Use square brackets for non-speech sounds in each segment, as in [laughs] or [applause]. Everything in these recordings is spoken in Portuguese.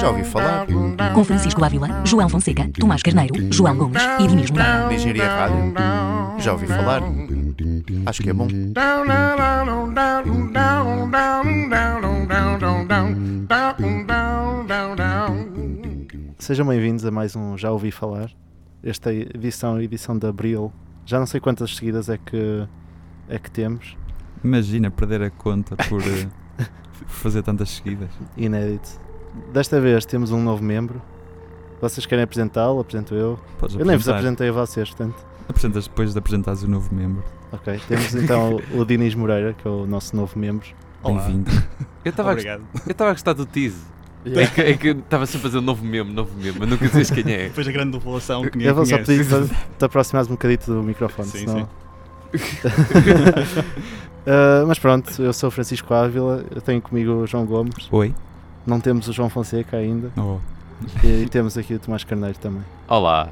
Já ouvi falar. Com Francisco Ávila, João Fonseca, Tomás Carneiro, João Gomes e Diniz Moura. De Engenharia Rádio. Já ouvi falar. Acho que é bom. Sejam bem-vindos a mais um Já Ouvi Falar. Esta edição é a edição de Abril. Já não sei quantas seguidas é que, é que temos. Imagina perder a conta por [laughs] fazer tantas seguidas. Inédito. Desta vez temos um novo membro. Vocês querem apresentá-lo? Apresento eu. Podes Eu nem vos apresentei a vocês, portanto. Apresentas depois de apresentares o novo membro. Ok. Temos então o Dinis Moreira, que é o nosso novo membro. Bem-vindo. Eu estava a, Obrigado. eu estava a gostar do tease. É que- É que eu estava sempre a fazer um novo memo, novo memo, mas nunca dizes quem é. Depois da grande população que ninguém Eu vou só conhece. pedir para te aproximares um bocadito do microfone, Sim, senão... [laughs] [laughs] Ah, mas pronto, eu sou o Francisco Ávila, eu tenho comigo o João Gomes, Oi? não temos o João Fonseca ainda Oh, e, temos aqui o Tomás Carneiro também. Olá.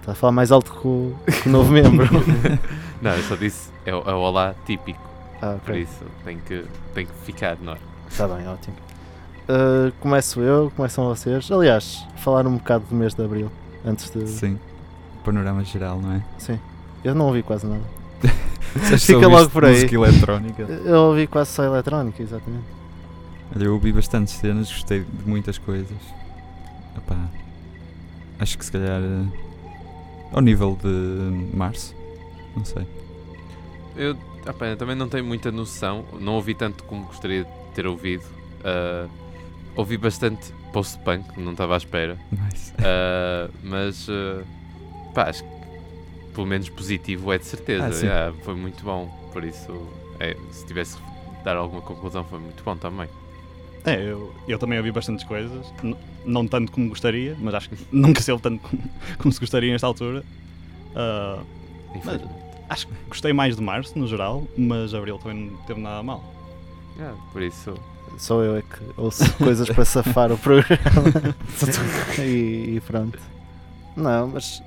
Está a falar mais alto que o, que o novo membro. [laughs] Não, eu só disse, é o, é o olá típico, ah, por ok. isso tem que, tem que ficar, não é? Está bem, ótimo. Ah, começo eu, começam vocês. Aliás, falar um bocado do mês de Abril, antes de... sim. Panorama geral, não é? Sim. Eu não ouvi quase nada. Fica logo por aí. Música eletrónica. Eu ouvi quase só eletrónica, exatamente. Olha, eu ouvi bastantes cenas, gostei de muitas coisas. Epá, acho que se calhar eh, ao nível de março, não sei. Eu, também não tenho muita noção, não ouvi tanto como gostaria de ter ouvido. Ah, ouvi bastante post-punk, não estava à espera. Mas, Ah, mas pá, acho que pelo menos positivo é de certeza. Ah, yeah, foi muito bom. Por isso, é, se tivesse que dar alguma conclusão, foi muito bom também. É, eu, eu também ouvi bastantes coisas. N- não tanto como gostaria, mas acho que [laughs] nunca se ouve tanto como, [laughs] como se gostaria nesta altura. Ah, Infelizmente. acho que gostei mais de março, no geral, mas abril também não teve nada mal. Yeah, por isso, Só eu é que ouço [laughs] coisas para safar o programa. e, e pronto. Não, mas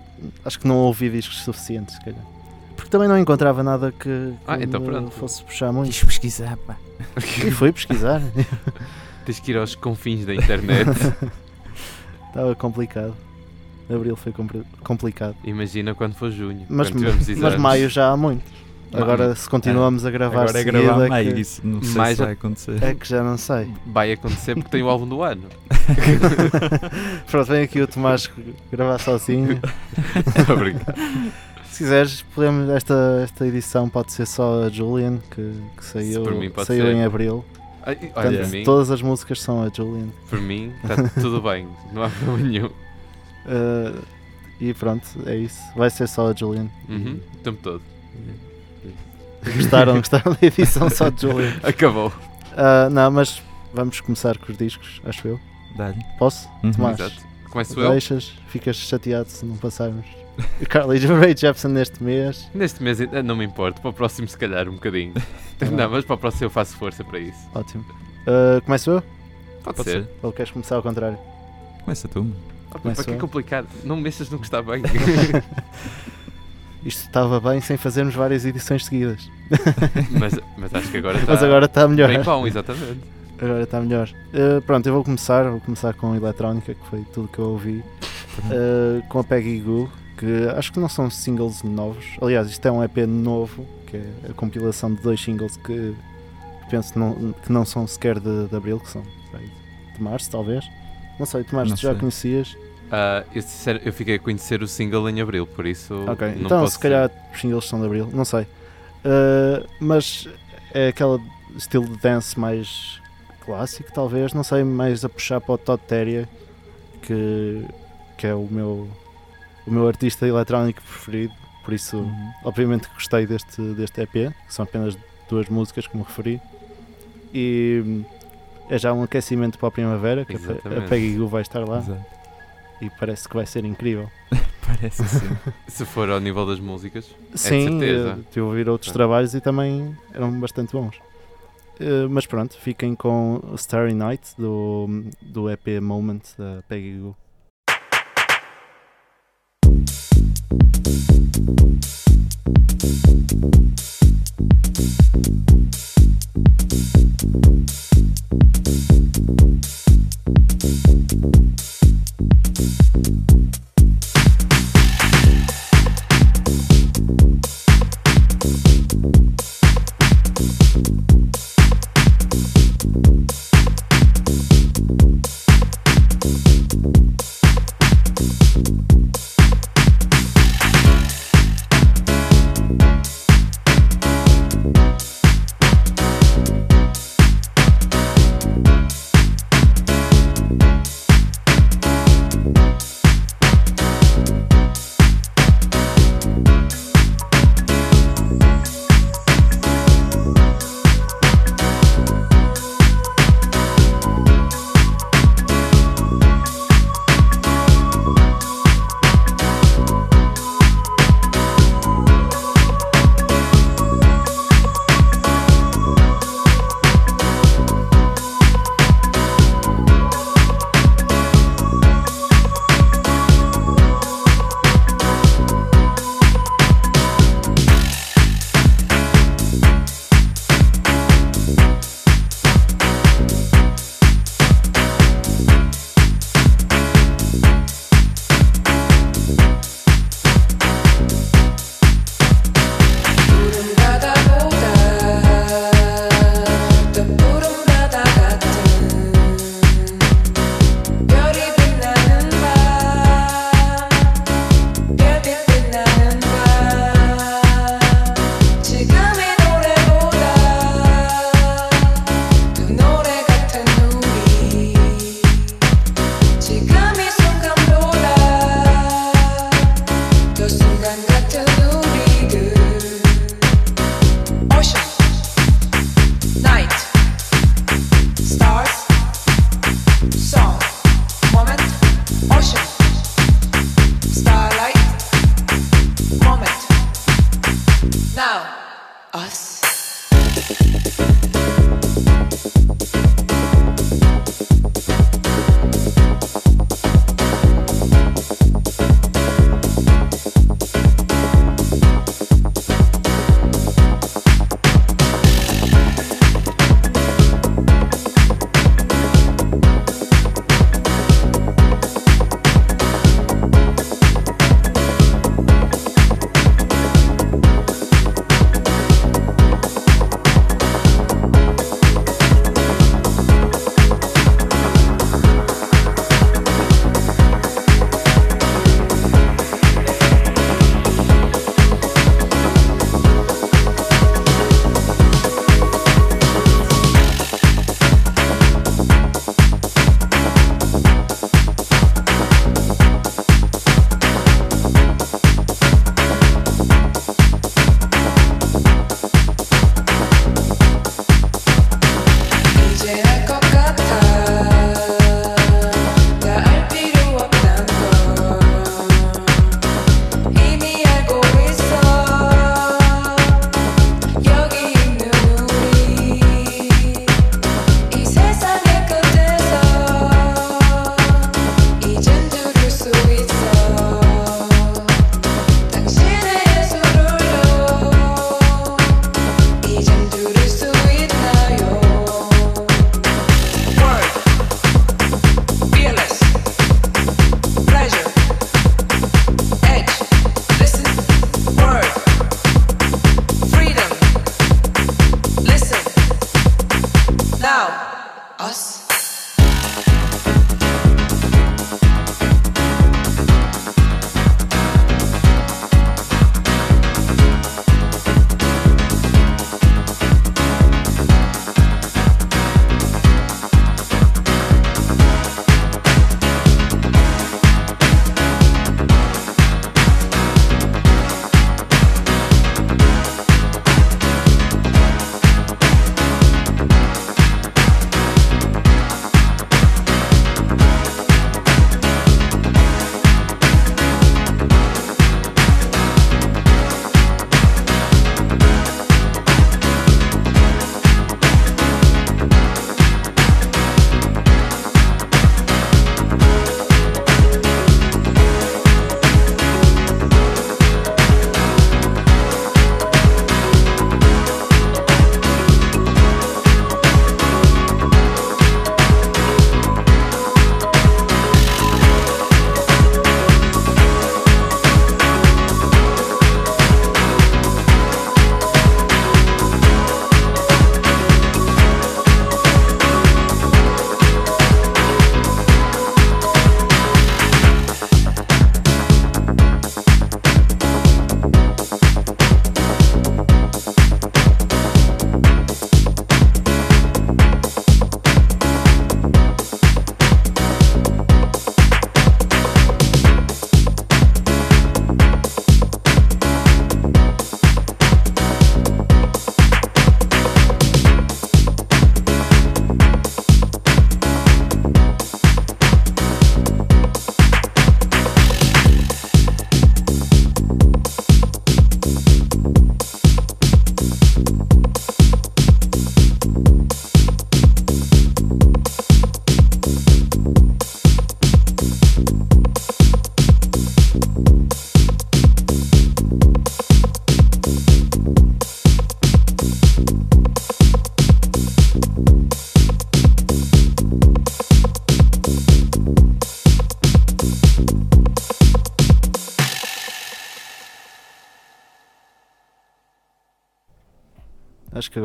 acho que não ouvi discos suficientes, se calhar. Porque também não encontrava nada que, que Ah, então fosse puxar muito. pesquisar, pá. [laughs] E fui pesquisar. [laughs] tens que ir aos confins da internet. [laughs] Estava complicado. Abril foi compli- complicado. Imagina quando for junho. Mas, mas maio já há muito. Agora, se continuamos a gravar Agora é seguida, gravar é meio, que- isso não sei Mais se vai acontecer. é que já não sei. Vai acontecer porque tem o álbum do ano. [laughs] Pronto, vem aqui o Tomás gravar sozinho. [laughs] Obrigado. Se quiseres, podemos, esta, esta edição pode ser só a Julian, que, que saiu, mim saiu ser. em abril. Ai, Portanto, Olha, por mim, todas as músicas são a Julian. por mim está tudo bem. Não há problema nenhum. Uh, [laughs] e pronto, é isso. Vai ser só a Julian. Uhum, o tempo todo. Gostaram, gostaram da edição só de Julian. [laughs] Acabou. Uh, não, mas vamos começar com os discos, acho eu. Dá-lhe. Posso? Uhum. Tomás, Exato. Começo eu. deixas, ficas chateado se não passarmos. [laughs] Carly Rae Jepsen neste mês. Neste mês ainda não me importo. Para o próximo, se calhar, um bocadinho. [laughs] Tá bem. não, mas para o próximo eu faço força para isso. Ótimo. Uh, começo eu? Pode, Pode ser. ser. Ou queres começar ao contrário? Começa tu. Ah, para que é complicado? Não mexas no que está bem. Isto estava bem sem fazermos várias edições seguidas. [laughs] mas, mas acho que agora está Mas agora está melhor. bem bom, exatamente. Agora está melhor. Uh, pronto, eu vou começar. Vou começar com eletrónica, que foi tudo que eu ouvi. Uh, com a Peggy Goo, que acho que não são singles novos. Aliás, isto é um EP novo, que é a compilação de dois singles que penso não, que não são sequer de, de abril, que são de março, talvez. Não sei, Tomás, Não tu já sei. conhecias? Ah, eu, sincero, eu fiquei a conhecer o single em abril, por isso. Ok, não então posso se calhar os singles são de abril, não sei. Uh, mas é aquele estilo de dance mais clássico, talvez, não sei, mais a puxar para o Todd Terry, que, que é o meu, o meu artista eletrónico preferido, por isso, Uhum. obviamente, que gostei deste, deste EP, que são apenas duas músicas, como referi, e é já um aquecimento para a primavera, que a Pe- a Exatamente. Peggy Goo vai estar lá, Exato. E parece que vai ser incrível. [laughs] Parece que sim. Se for ao nível das músicas. Sim, certeza. eh, tive a ouvir outros Ah. trabalhos e também eram bastante bons. Eh, mas pronto, fiquem com Starry Night do, do EP Moment da Peggy Goo. Thank que Thank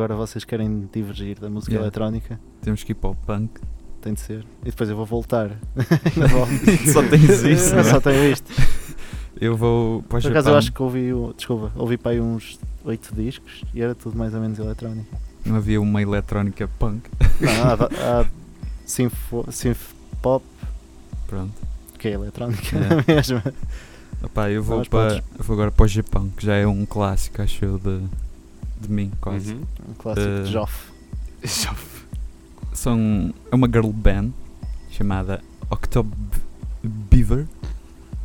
agora vocês querem divergir da música Yeah. eletrónica, Temos que ir para o punk. tem de ser. E depois eu vou voltar. [laughs] Só tens isso, não é? só tenho isto. Eu vou para o Por acaso eu acho que ouvi, desculpa, ouvi para aí uns 8 discos e era tudo mais ou menos eletrónico. Não havia uma eletrónica punk. Não, há, há pop, Pronto. que é eletrónica É. [laughs] mesmo. Opá, eu vou, Mas para, podes. eu vou agora para o Japão, que já é um clássico, acho eu, de, de mim, quase. Uhum. Um clássico Eh, de [laughs] Joff. São, é uma girl band chamada Octob Beaver.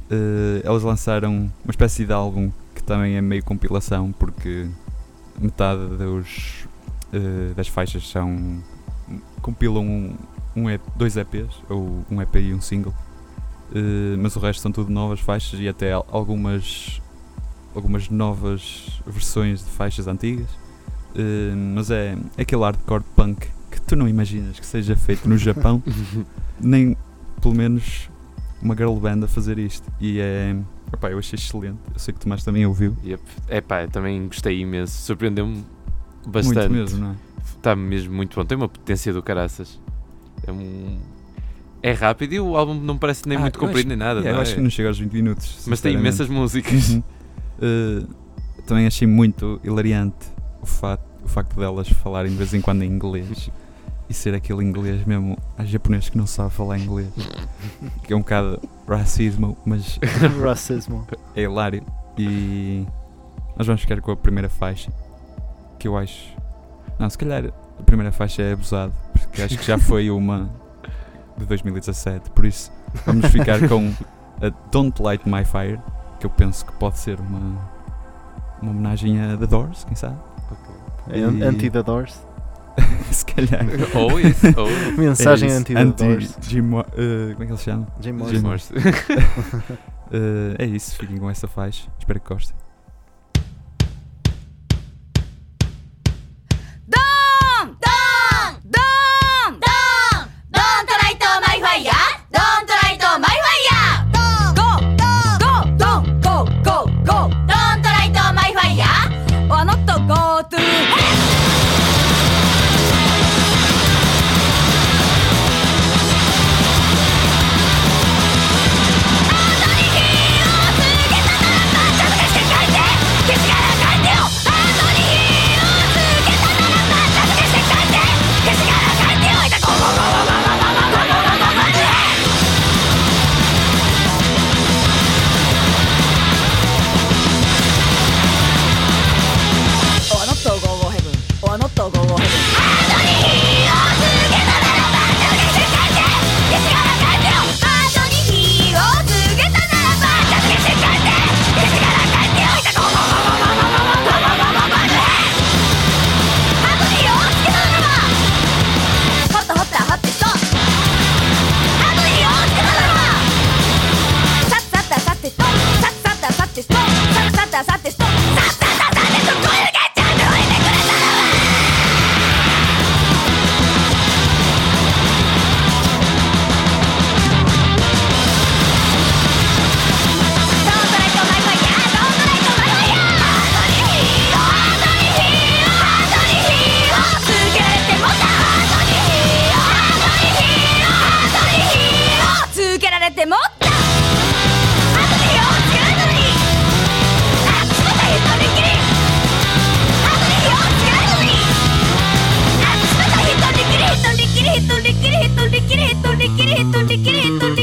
Eh, elas lançaram uma espécie de álbum que também é meio compilação, porque metade dos, eh, das faixas são. compilam um, um EP, dois EPs, ou um EP e um single. Eh, mas o resto são tudo novas faixas e até al- algumas algumas novas versões de faixas antigas. Eh, mas é, é aquele hardcore punk que tu não imaginas que seja feito no Japão, [laughs] nem pelo menos uma girl band a fazer isto. E é. Epá, eu achei excelente. Eu sei que o Tomás também ouviu. Yep. Epá, também gostei imenso. Surpreendeu-me bastante. Muito mesmo, não é? Está mesmo muito bom. Tem uma potência do caraças. É um. É rápido e o álbum não parece nem Ah, muito comprido acho- nem nada. Yeah, não eu é? acho que não chega aos 20 minutos. Mas tem imensas músicas. Uhum. Eh, também achei muito hilariante o facto, o facto delas falarem de vez em quando em inglês e ser aquele inglês mesmo a japonês que não sabe falar inglês, [laughs] que é um bocado racismo, mas [laughs] Racismo. [laughs] é hilário. E nós vamos ficar com a primeira faixa, que eu acho. Não, se calhar a primeira faixa é abusado, porque acho que já foi uma de 2017, por isso vamos ficar com a Don't Light My Fire, que eu penso que pode ser uma, uma homenagem a The Doors, quem sabe? É E- Anti the Doors. [laughs] se calhar. [laughs] ou isso, ou [laughs] Mensagem É isso, anti the Doors. Jim, eh, como é que ele se chama? Jim Jim Morrison. Morrison. Eh, é isso, fiquem com essa faixa. Espero que gostem. quiere, tú te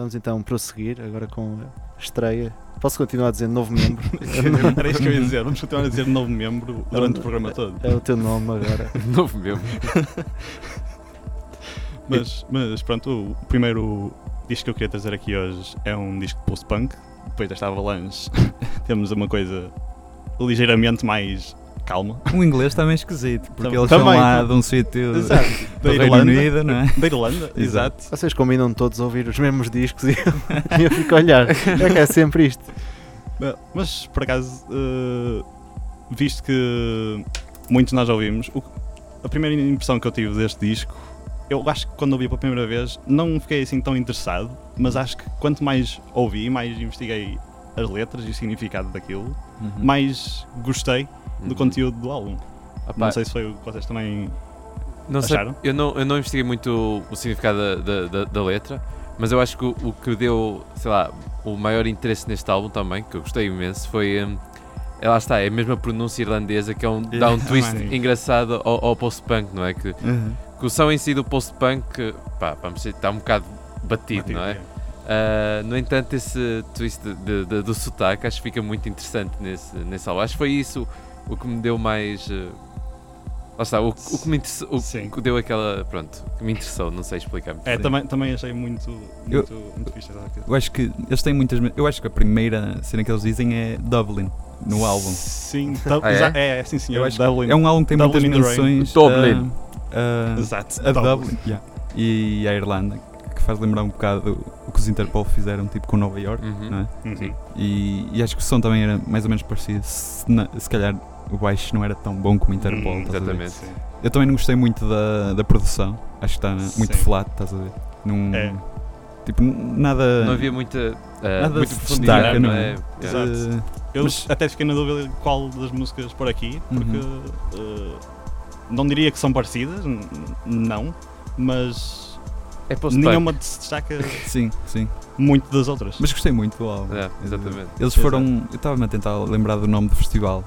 Vamos então prosseguir agora com a estreia. Posso continuar a dizer novo membro? [laughs] Era isso que eu ia dizer. Vamos continuar a dizer novo membro durante o programa todo. É o teu nome agora. [laughs] Novo mesmo. [laughs] Mas, mas pronto, o primeiro disco que eu queria trazer aqui hoje é um disco de post-punk. Depois desta avalanche, temos uma coisa ligeiramente mais calma. O [laughs] inglês também é esquisito, porque Também. eles são lá de um sítio do Da Irlanda. Unido, não é? Da Irlanda, exato. Vocês combinam todos a ouvir os mesmos discos e eu, [laughs] eu fico a olhar. É que é sempre isto. Mas por acaso, eh, visto que muitos nós ouvimos, o- a primeira impressão que eu tive deste disco, eu acho que quando ouvi pela primeira vez não fiquei assim tão interessado, mas acho que quanto mais ouvi, mais investiguei as letras e o significado daquilo, Uhum. mais gostei do conteúdo do álbum. Não sei se foi o que vocês também. Não sei, Acharam? eu não, eu não investiguei muito o, significado da, da, da- letra, mas eu acho que o, o que deu, sei lá, o maior interesse neste álbum também, que eu gostei imenso, foi. hum, é, lá está, é a mesma pronúncia irlandesa que é um, [laughs] dá um twist engraçado ao, ao post-punk, não é? Que, Uhum. que o som em si do post-punk, pá, vamos dizer, está um bocado batido, não é? Ah, no entanto, esse twist de, de- de- do sotaque acho que fica muito interessante nesse, nesse álbum. Acho que foi isso o que me deu mais. eh, lá está, o, o que me interessou, o Sim. que deu aquela. Pronto, que me interessou, não sei explicar. É, também, também achei muito, Eu- muito, muito fixe. Eu acho que eles têm muitas. Eu acho que a primeira cena que eles dizem é Dublin no álbum. Sim, [laughs] Ah, é? é, é, sim senhor. Eu acho Dublin. que é um álbum que tem Dublin muitas menções. Dublin. a- a- Exato, a Dublin. yeah. E a Irlanda, que faz lembrar um bocado o que os Interpol fizeram tipo com Nova York, Uhum. não é? Uhum. E, e acho que o som também era mais ou menos parecido. Se, na- se calhar o baixo não era tão bom como o Interpol. Hum, exatamente. Sim. Eu também não gostei muito da, da produção. Acho que está muito Sim. flat, estás a ver? Num, É. Tipo, nada. Não havia muita, ah, Nada muita se profundidade, destaca, não é? é? Yeah. Exato. eh, Eu Mas- até fiquei na dúvida de qual das músicas por aqui, porque Uhum. eh, não diria que são parecidas, não, mas É nenhuma se destaca [laughs] sim, sim. muito das outras. Mas gostei muito do álbum. É, exatamente. Eles foram. Eu estava-me a tentar lembrar do nome do festival,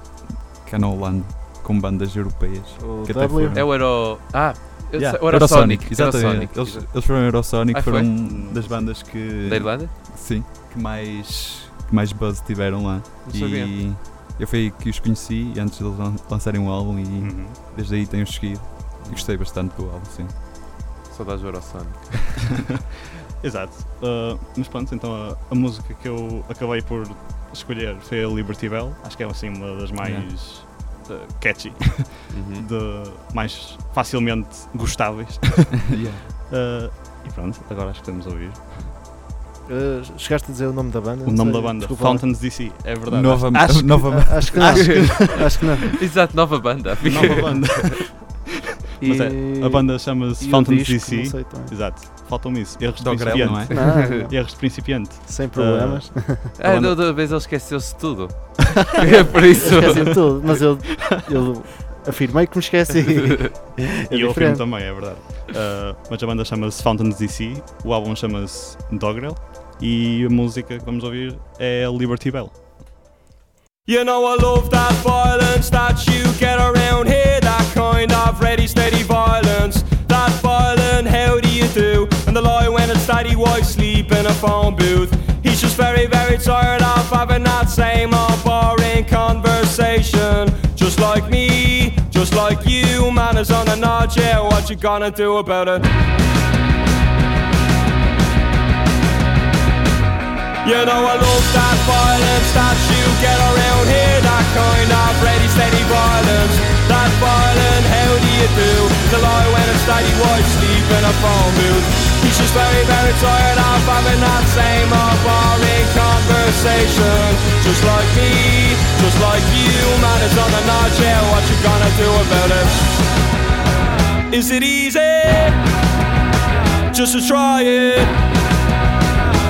que é na Holanda, com bandas europeias. O Que até W. foram- É o Euro. Ah, eu Yeah, o Eurosonic. exatamente. Eurosonic, Eles, eles foram Eurosonic, Ah, foi? foram das bandas que. Da Irlanda? Sim, que mais, que mais buzz tiveram lá. Não sabia. E eu foi aí que os conheci antes de lançarem o álbum e Uhum. desde aí tenho seguido. E gostei bastante do álbum, sim. Saudades do Eurosonic. [laughs] Exato. Uh, mas pronto, então a, a música que eu acabei por escolher foi a Liberty Bell. Acho que é assim uma das mais uh, catchy, Uhum. de mais facilmente gostáveis. [laughs] Yeah. Uh, e pronto, agora acho que estamos a ouvir. Uh, chegaste a dizer o nome da banda? O nome sei, da banda, desculpa. Fountains DC, é verdade. Nova, Acho que- nova Acho que não. Acho que, [laughs] acho que não. [laughs] Exato, nova banda. Nova banda. Mas é, E- a banda chama-se e Fountains disco, DC. não sei. Exato. Faltam isso. Erros de não é? principiante. Não, não. [laughs] Erros de principiante. Sem problemas. Ah, banda- da outra vez ele esqueceu-se tudo. [laughs] é por isso. Esqueci de tudo, mas eu, [laughs] eu afirmei que me esqueci. É e eu afirmo também, é verdade. Uh, mas a banda chama-se Fountains DC, o álbum chama-se Dogrel e a música que vamos ouvir é Liberty Bell. You know I love that violence that you get around here, that kind of ready, steady violence. That violent, how do you do? And the lie when it's daddy wife sleep in a phone booth. He's just very, very tired of having that same old boring conversation. Just like me, just like you, man is on a nod, yeah, what you gonna do about it? You know I love that violence that you get around here That kind of ready steady violence That violent how do you do The lie when it's daddy wife sleep in a phone booth He's just very very tired of having that same old boring conversation Just like me, just like you Man is on the notch, yeah what you gonna do about it Is it easy? Just to try it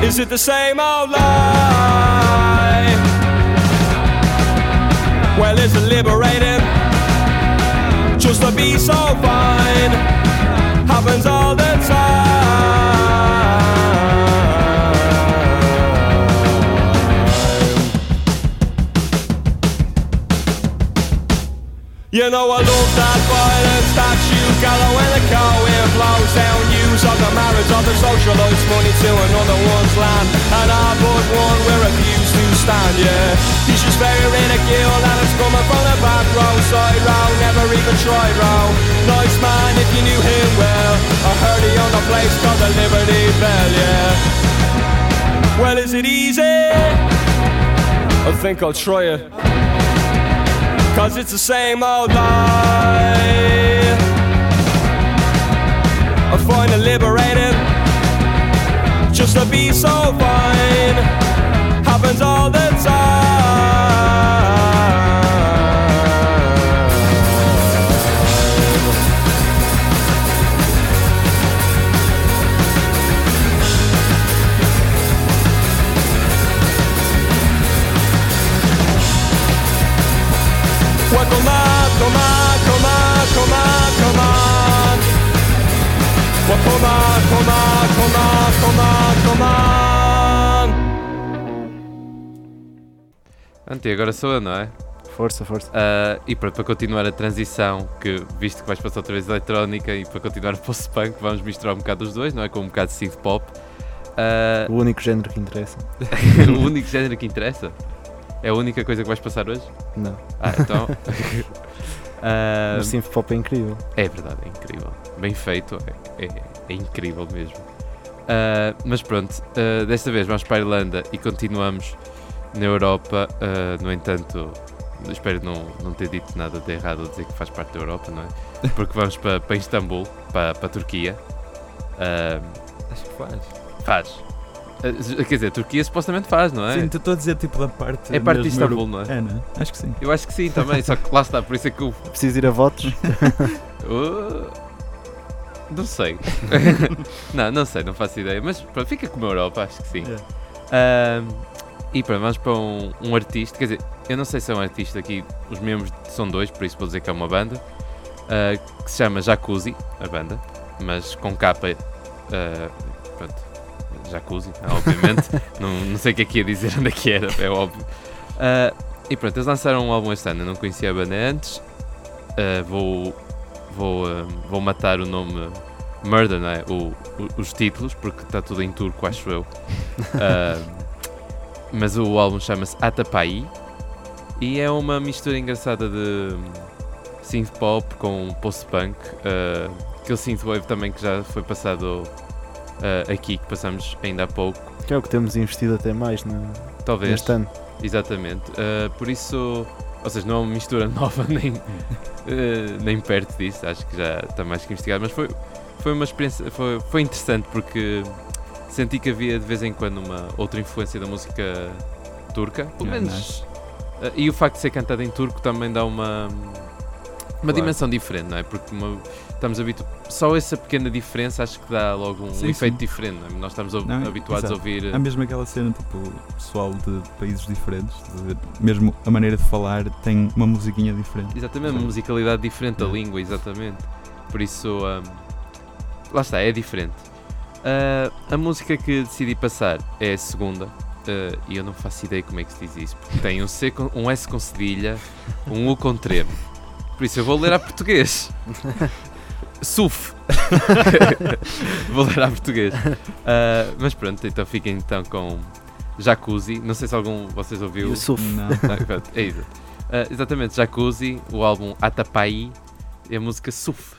is it the same old lie? Well, is it liberating? Just to be so fine happens all the time. You know I love that violence that you gallow when the car wind blows down Of the marriage of the socialites money to another one's land. And I but one we refuse to stand, yeah. He's just very ridicule and it's coming from the back row Side row, never even tried row Nice man if you knew him well. I heard he owned a place called the Liberty Bell, yeah. Well is it easy? I think I'll try it. Cause it's the same old lie. Find it liberating just to be so fine. Happens all the time. Well, Anti, agora sou eu, não é? Força, força. Ah, e pronto, para continuar a transição, que visto que vais passar outra vez eletrónica e para continuar [laughs] o post-punk, vamos misturar um bocado os dois, não é? Com um bocado de synth pop. Ah, O único género que interessa. [laughs] o único género que interessa? É a única coisa que vais passar hoje? Não. Ah, então. [laughs] Ah, Mas synth pop é incrível. É verdade, é incrível. Bem feito, é, é- é incrível mesmo. Ah, mas pronto, ah, desta vez vamos para a Irlanda e continuamos na Europa. ah, no entanto, espero não, não ter dito nada de errado ou dizer que faz parte da Europa, não é? Porque vamos para, para Istambul, para, para a Turquia. Ah, Acho que faz. faz. Ah, quer dizer, a Turquia supostamente faz, não é? Sim, estou a dizer tipo da parte. É parte de Istambul, não é? É, não é? Acho que sim. Eu acho que sim também, só que lá está, por isso é que eu Preciso ir a votos. Uh, [laughs] não sei. [laughs] não, não sei, não faço ideia. Mas pronto, fica como a Europa, acho que sim. É. Ahm, e pronto, vamos para um, um artista. Quer dizer, eu não sei se é um artista aqui, os membros são dois, por isso vou dizer que é uma banda. ah, que se chama Jacuzzi, a banda. Mas com capa. ah, pronto, Jacuzzi, [laughs] obviamente. não, não sei o que é que ia dizer, [laughs] onde é que era, é óbvio. Ah, e pronto, eles lançaram um álbum este ano, eu não conhecia a banda antes. Ah, vou, vou, ah, vou matar o nome Murder, não é? O, o- os títulos, porque está tudo em turco, acho eu. [laughs] Mas o álbum chama-se Atapai e é uma mistura engraçada de synth pop com post-punk. ah, aquele synthwave também que já foi passado ah, aqui, que passamos ainda há pouco. Que é o que temos investido até mais no, Talvez. neste ano. Exatamente. Uh, por isso, ou seja, não é uma mistura [laughs] nova nem, uh, nem perto disso, acho que já está mais que investigado, mas foi, foi uma experiência, foi, foi interessante porque senti que havia de vez em quando uma outra influência da música turca, pelo Ah, menos. nice. Uh, e o facto de ser cantado em turco também dá uma, uma Claro. dimensão diferente, não é? Porque uma- estamos habituados. Só essa pequena diferença acho que dá logo um Sim, efeito sim. diferente, não é? Nós estamos Não, habituados a exato. ouvir. Há mesmo aquela cena, tipo, pessoal de países diferentes, de- mesmo a maneira de falar tem uma musiquinha diferente. Exatamente, uma musicalidade diferente da É. língua, exatamente. Por isso, ahm, lá está, é diferente. Ah, a música que decidi passar é a segunda, ah, e eu não faço ideia como é que se diz isso, porque tem um, C com, um S com cedilha, um U com tremo. Por isso, eu vou ler a português. [laughs] Suf. [laughs] vou ler a português. Ah, mas pronto, então fiquem então com Jacuzzi. Não sei se algum de vocês ouviu. Yusuf. Não. Ah, pronto, é isso. Ah, exatamente, Jacuzzi, o álbum Atapai e a música Suf.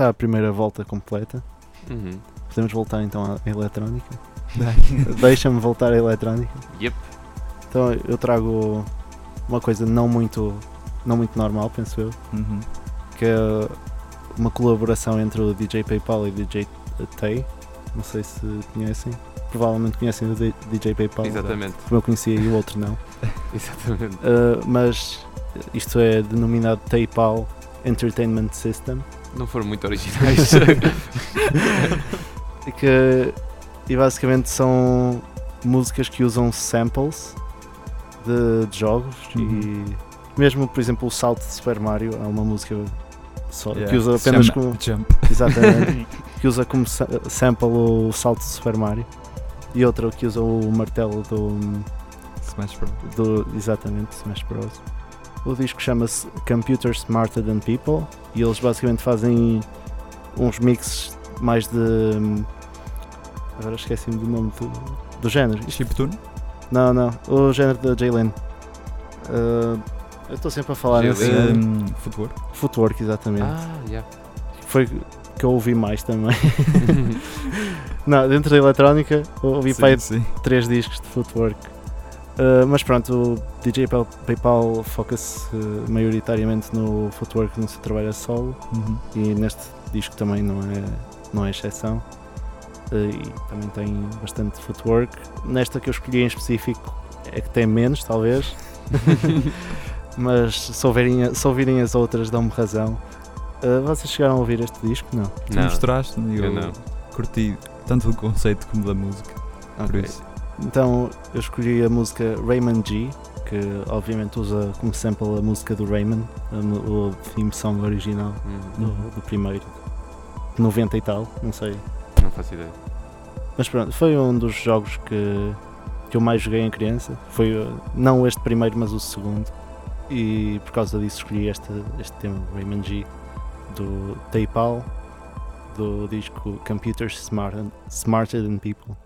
Está a primeira volta completa. Uhum. Podemos voltar então à eletrónica? [laughs] Deixa-me voltar à eletrónica. Yep. Então eu trago uma coisa não muito, não muito normal, penso eu, Uhum. que é uma colaboração entre o DJ PayPal e o DJ Tay. Não sei se conhecem. Provavelmente conhecem o DJ PayPal. Exatamente. Como eu conhecia e o outro não. [laughs] Exatamente. Uh, mas isto é denominado PayPal Entertainment System. Não foram muito originais. E [laughs] que e basicamente são músicas que usam samples de, de jogos Uhum. e mesmo por exemplo o Salto de Super Mario é uma música só, Yeah. que usa apenas chama como Jump. exatamente [laughs] que usa como sa- sample o Salto de Super Mario e outra que usa o martelo do, Smash Bros. do exatamente Smash Bros. O disco chama-se Computer Smarter Than People e eles basicamente fazem uns mixes mais de hum, agora esqueci-me do nome do, do género. Isto- Chiptune? Não, não, o género da Jalen. Uh, eu estou sempre a falar nesse. Um, footwork. Footwork, exatamente. ah, yeah. Foi que eu ouvi mais também. [laughs] não, dentro da eletrónica eu ouvi Sim, para aí sim. três discos de footwork. Uh, mas pronto, o DJ Pal- PayPal foca-se uh, maioritariamente no footwork no seu trabalho a solo Uhum. e neste disco também não é, não é exceção. Uh, e também tem bastante footwork. Nesta que eu escolhi em específico é que tem menos, talvez. [laughs] [laughs] mas se ouvirem, se ouvirem as outras, dão-me razão. Uh, vocês chegaram a ouvir este disco? Não. Tu Não, mostraste-me e eu eu, não. curti tanto do conceito como da música. Por Ok. isso. Então eu escolhi a música Rayman G, que obviamente usa como sample a música do Rayman, a mu- o theme song original Uhum. do, do primeiro, de 90 e tal, não sei. Não faço ideia. Mas pronto, foi um dos jogos que, que eu mais joguei em criança. Foi uh, não este primeiro, mas o segundo. E por causa disso escolhi este, este tema, Rayman G, do PayPal, do disco Computers Smarter, Smarter Than People.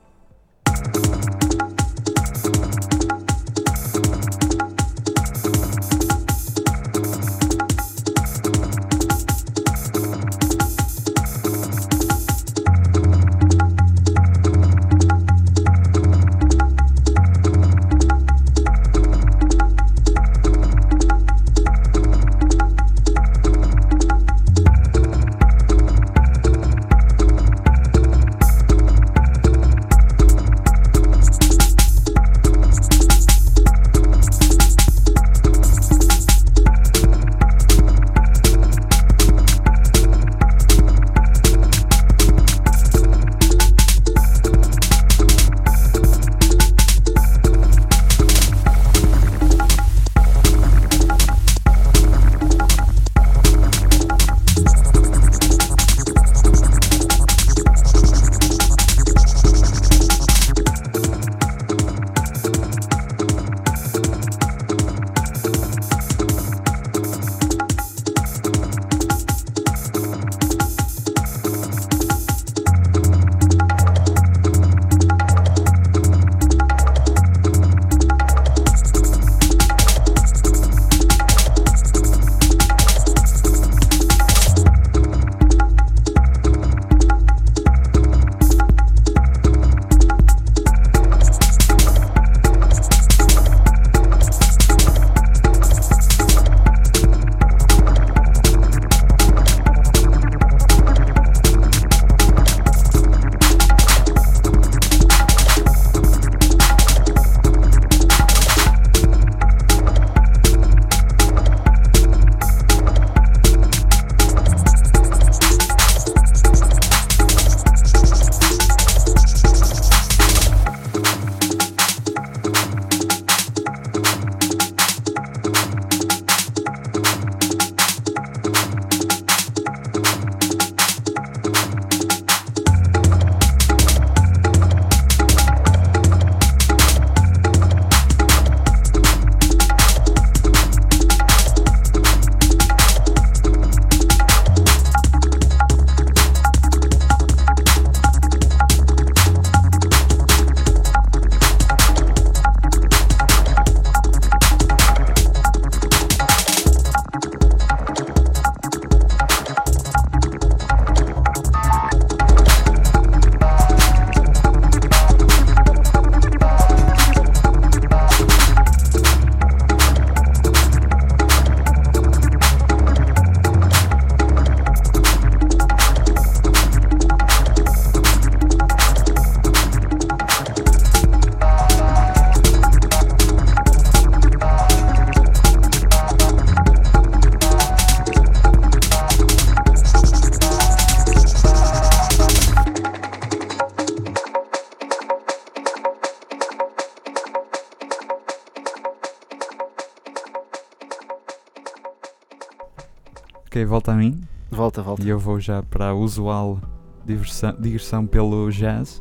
Ok, volta a mim. Volta, volta. E eu vou já para a usual diversão, digressão pelo jazz.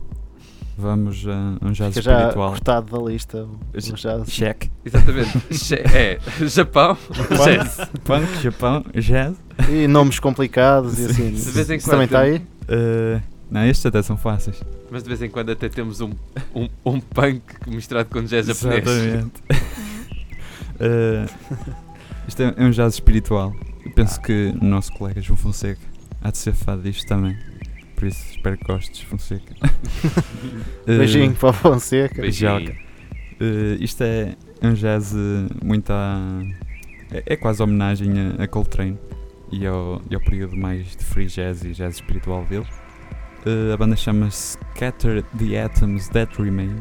Vamos a um jazz Fica já espiritual. cortado da lista. o jazz. Check. Exatamente. [laughs] Che- é, Japão, jazz. Punk, Japão, jazz. E nomes complicados e assim. De vez em quando também está aí? Uh, não, estes até são fáceis. Mas de vez em quando até temos um, um, um punk misturado com jazz japonês. Exatamente. Uh, [laughs] isto é, é um jazz espiritual. Penso que o nosso colega João Fonseca há de ser fã disto também. Por isso espero que gostes, Fonseca. [laughs] Beijinho para o Fonseca. Beijinho. Uh, isto é um jazz uh, muito à. É, é quase homenagem a, a Coltrane e ao, e ao período mais de free jazz e jazz espiritual dele. Uh, a banda chama-se Scatter the Atoms That Remain.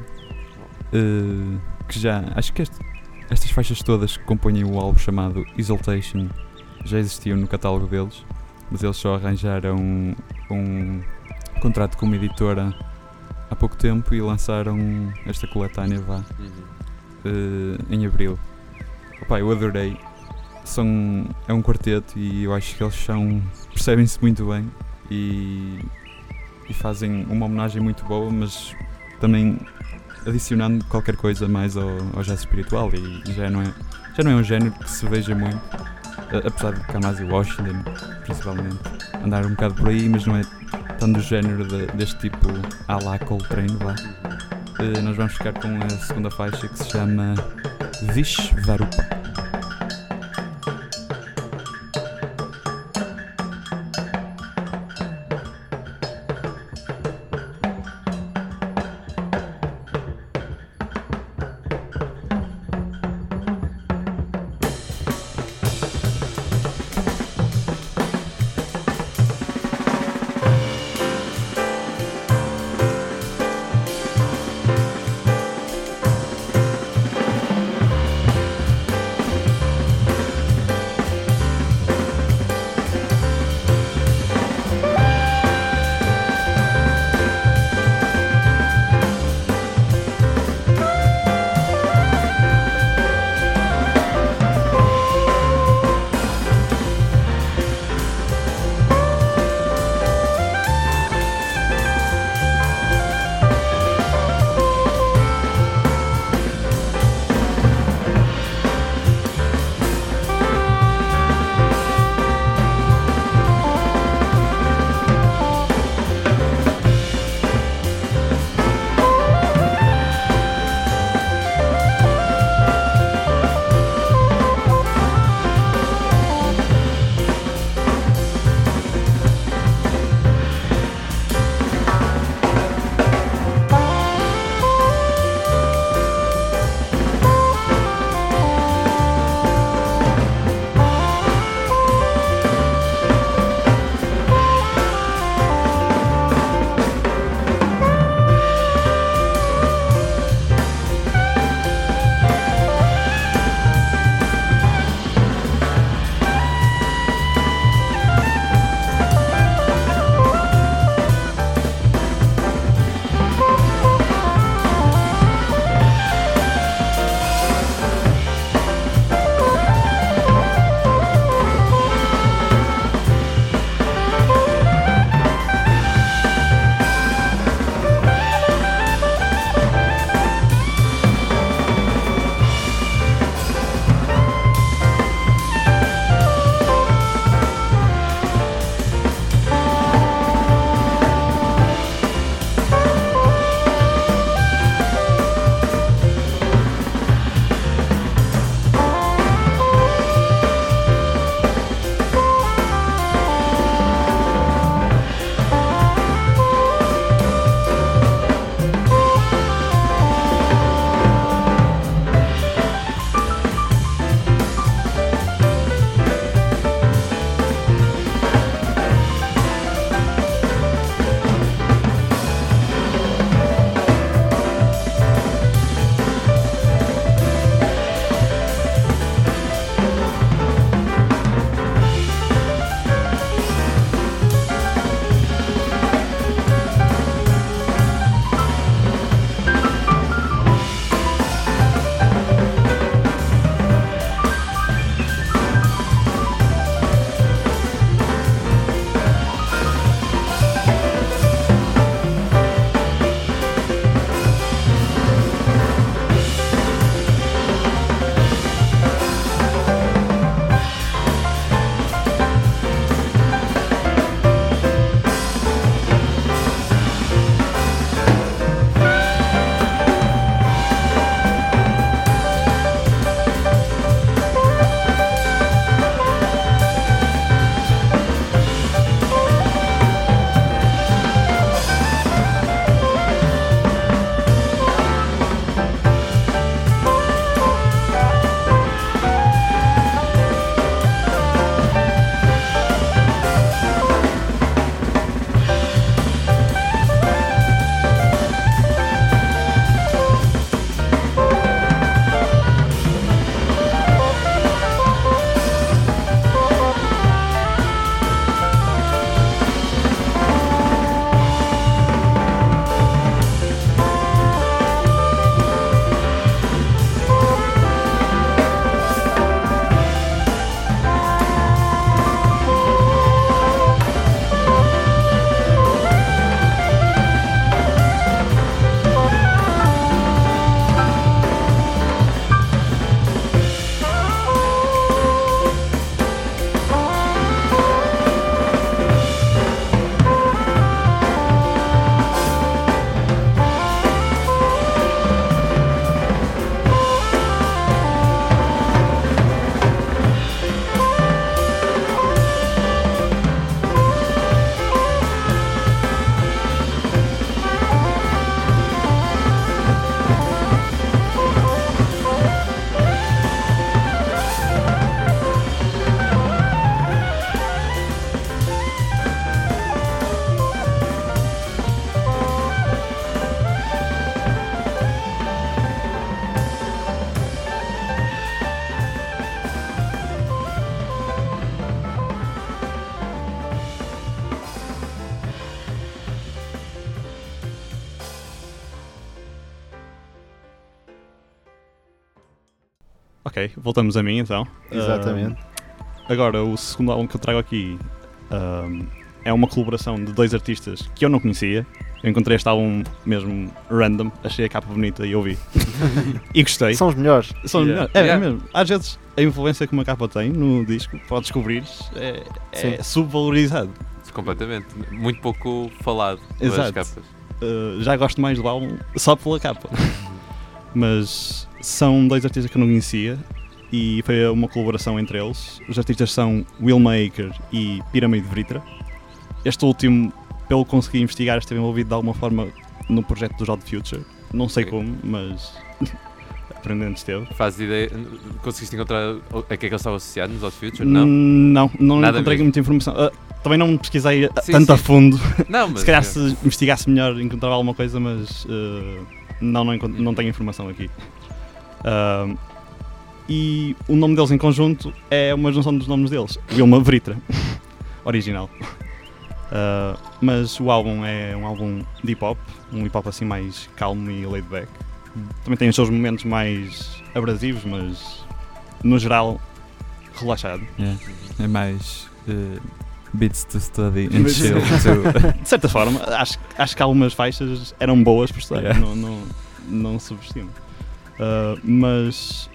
Uh, que já. Acho que este- estas faixas todas que compõem o álbum chamado Exaltation já existiam no catálogo deles, mas eles só arranjaram um, um contrato com uma editora há pouco tempo e lançaram esta coletânea vá Uhum. eh, em abril. Opa, eu adorei. São, é um quarteto e eu acho que eles são percebem-se muito bem e, e fazem uma homenagem muito boa, mas também adicionando qualquer coisa mais ao, ao jazz espiritual e já não, é, já não é um género que se veja muito, apesar de Kamasi Washington principalmente andar um bocado por aí, mas não é tanto do género de- deste tipo à la Coltrane, vá. Eh, nós vamos ficar com a segunda faixa que se chama Vishvarupa.「Ok, voltamos a mim então. Exatamente. Ah, agora, o segundo álbum que eu trago aqui ahm, é uma colaboração de dois artistas que eu não conhecia. Eu encontrei este álbum mesmo random, achei a capa bonita e ouvi. [laughs] e gostei. São os melhores. São os Yeah. melhores. É, é Yeah. mesmo. Às vezes a influência que uma capa tem no disco, pode descobrir, é, é Sim. subvalorizado. Completamente. Muito pouco falado das Exato. capas. Uh, já gosto mais do álbum só pela capa. [laughs] Mas são dois artistas que eu não conhecia e foi uma colaboração entre eles. Os artistas são Will Maker e Pyramid Vritra. Este último, pelo que consegui investigar, esteve envolvido de alguma forma no projeto do Odd Future. Não sei Ok. como, mas [laughs] aprendendo esteve. Faz ideia. Conseguiste encontrar a que é que ele estava associado nos Odd Future? Não? Não, não Nada encontrei mesmo. muita informação. Uh, também não pesquisei Sim, tanto a sim. fundo. Não, [laughs] mas. Se calhar se investigasse melhor encontrava alguma coisa, mas uh, não, não, não tenho informação aqui. E o nome deles em conjunto é uma junção dos nomes deles. Wilma Vritra, [laughs] original. Uh, mas o álbum é um álbum de hip hop, um hip hop assim mais calmo e laid back. Também tem os seus momentos mais abrasivos, mas no geral relaxado. Yeah. É mais eh, beats to study and chill [laughs] to. De certa forma, acho, acho que algumas faixas eram boas por estar, Yeah. não, não, não subestimo. Uh, mas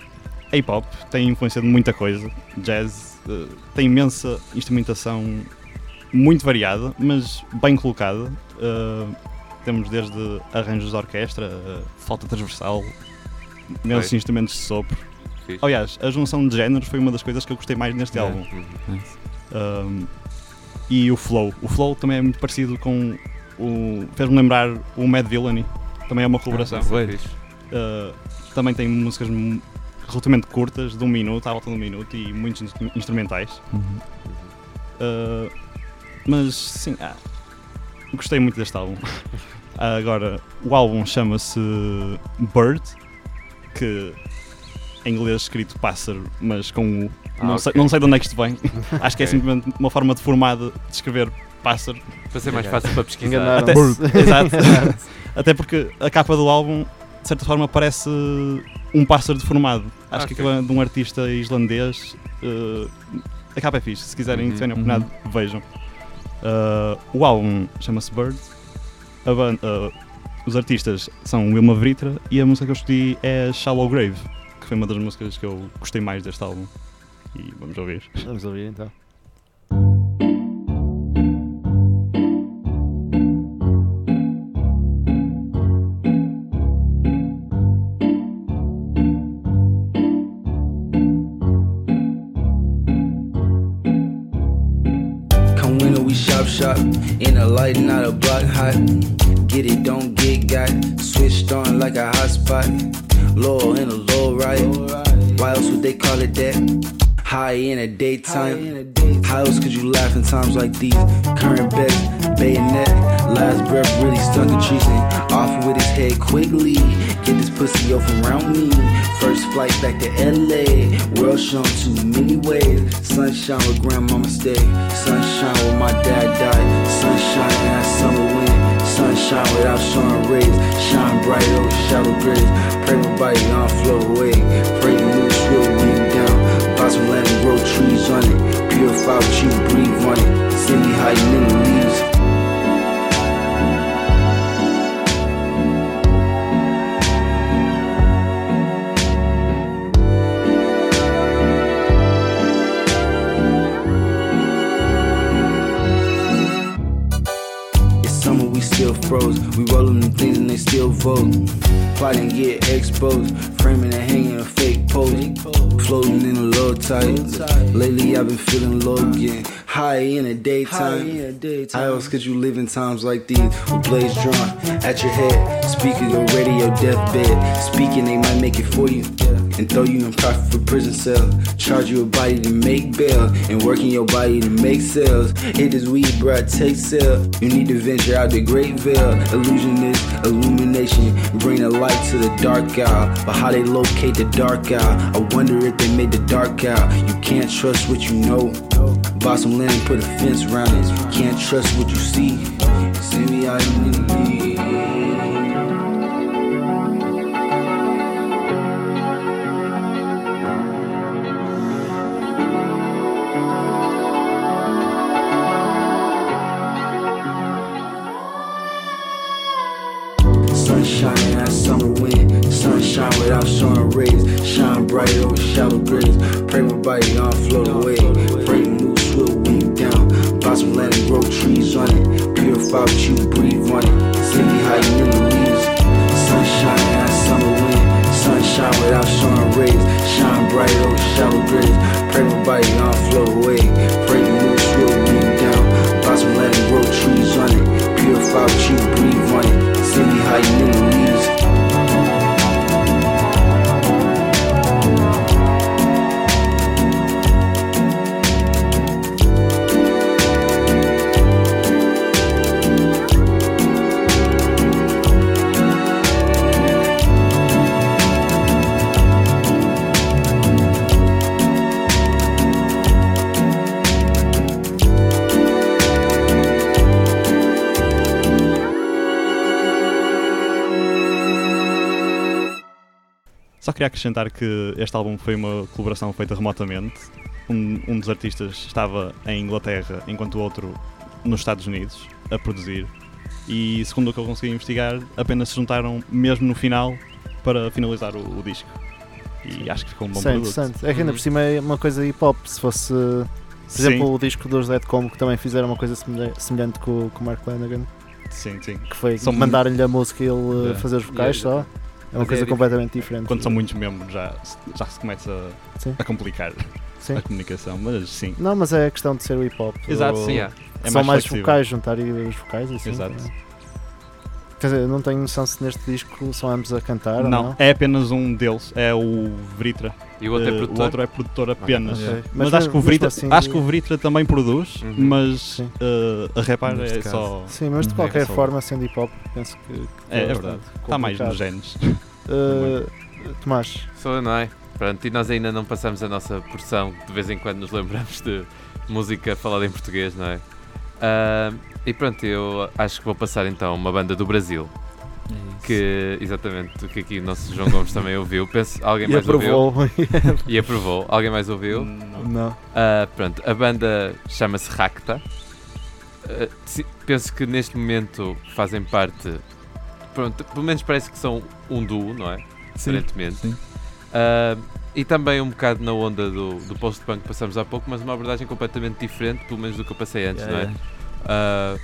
a hip hop tem influência de muita coisa, jazz, uh, tem imensa instrumentação muito variada, mas bem colocada. Uh, temos desde arranjos de orquestra, flauta transversal, imensos instrumentos de sopro. Fixe. Aliás, a junção de géneros foi uma das coisas que eu gostei mais neste Yeah. álbum. Uhum. Um, e o flow. O flow também é muito parecido com o. fez-me lembrar o Mad Villainy. Também é uma colaboração. Ah, é. Uh, também tem músicas relativamente curtas, de um minuto, à volta de um minuto, e muitos instru- instrumentais. Uhum. Uh, mas sim, ah, gostei muito deste álbum. [laughs] Ah, Agora, o álbum chama-se Bird, que em inglês escrito pássaro, mas com U. Ah, não, sei, ok. não sei de onde é que isto vem. [laughs] Acho que é simplesmente uma forma deformada de escrever pássaro. Para ser mais fácil para pesquisar. Enganaram-se. [laughs] Exato. Até porque a capa do álbum, de certa forma, parece um pássaro deformado. Acho Ah, que aquilo é de um artista islandês. uh, a capa é fixe. Se quiserem, Uhum, se tiverem uhum. oportunidade, vejam. Uh, o álbum chama-se Bird. A ban- uh, os artistas são Wilma Vritra e a música que eu escolhi é Shallow Grave, que foi uma das músicas que eu gostei mais deste álbum. E vamos ouvir. Vamos ouvir então. Times like these? Current best, bayonet. Last breath really stunk a treason. Off with his head quickly. Get this pussy off around me. First flight back to LA. World shown too many ways. Sunshine with grandmama stay. Sunshine where my dad died. Sunshine in that summer wind. Sunshine without showing rays. Shine bright over shallow graves. Pray my body don't float away. Pray will lean some land and grow trees on it. Purify what you breathe on it. Me hiding in the leaves. Still froze. We rollin' them things and they still vote. Plotting get exposed. Framing and hanging in a low tide. Lately I've been feeling low again. High in the daytime. How else could you live in times like these? With blades drawn at your head. Speaking your radio deathbed. Speaking, they might make it for you. And throw you in profit for prison cell. Charge you a body to make bail. And working your body to make sales. It is weed, bruh, take sale. You need to venture out the great veil. Illusionist, illumination. Bring the light to the dark hour. But how they locate the dark hour? I wonder if they made the dark out. You can't trust what you know. Buy some land and put a fence around it. You can't trust what you see. Send me out in bright league. shallow graves. Pray my body on float away. Pray the moose will weep down. Blossom land and grow trees on it. Purify what you breathe on it. Me hiding in the leaves. Sunshine and summer wind. Sunshine without showing rays. Shine bright over shallow graves. Pray my body on float away. Pray the moose will weep down. Blossom land and grow trees on it. Purify what you breathe on it. Me hiding in the leaves. Queria acrescentar que este álbum foi uma colaboração feita remotamente. Um, um dos artistas estava em Inglaterra, enquanto o outro nos Estados Unidos, a produzir. E segundo o que eu consegui investigar, apenas se juntaram mesmo no final para finalizar o, o disco. E acho que ficou um bom Isso é produto. interessante. É que ainda Uhum. por cima é uma coisa hip hop. Se fosse, por Sim, exemplo, o disco dos Dead Combo, que também fizeram uma coisa semelha- semelhante com, com o Mark Lanagan, sim, sim. que foi mandarem-lhe a música e ele É. uh, fazer os vocais Yeah, só. É uma Mas coisa é completamente diferente. Quando são muitos membros já, já se começa a, a complicar Sim. a comunicação, mas sim. Não, mas é a questão de ser o hip hop. Exato, sim. Yeah. É são mais, flexível. vocais, juntar os vocais assim. Exato. né? Quer dizer, eu não tenho noção se neste disco são ambos a cantar ou Não, não. é apenas um deles, é o Vritra. E o outro é Eh, produtor? o outro é produtor apenas. Ok. Mas, Mas acho, que o Vritra, assim- acho que o Vritra também produz, Uhum. mas eh, a rapar Neste é caso. só. Sim, mas de Hum, qualquer é forma, sendo hip hop, penso que. que É, é verdade. Está mais nos genes. Uh, [laughs] Tomás, Sou eu, não é? Pronto, e nós ainda não passamos a nossa porção, de vez em quando nos lembramos de música falada em português, não é? Ah, e pronto, eu acho que vou passar então uma banda do Brasil, que exatamente o que aqui o nosso João Gomes também ouviu. Penso, alguém e mais ouviu? aprovou. E aprovou. Alguém mais ouviu? Não. não. Ah, pronto, a banda chama-se Racta. Si- penso que neste momento fazem parte. Pronto, pelo menos parece que são um duo, não é? Sim, Aparentemente. sim. Ah, e também um bocado na onda do, do post-punk que passamos há pouco, mas uma abordagem completamente diferente, pelo menos do que eu passei antes, Yeah, não é? yeah. Ah,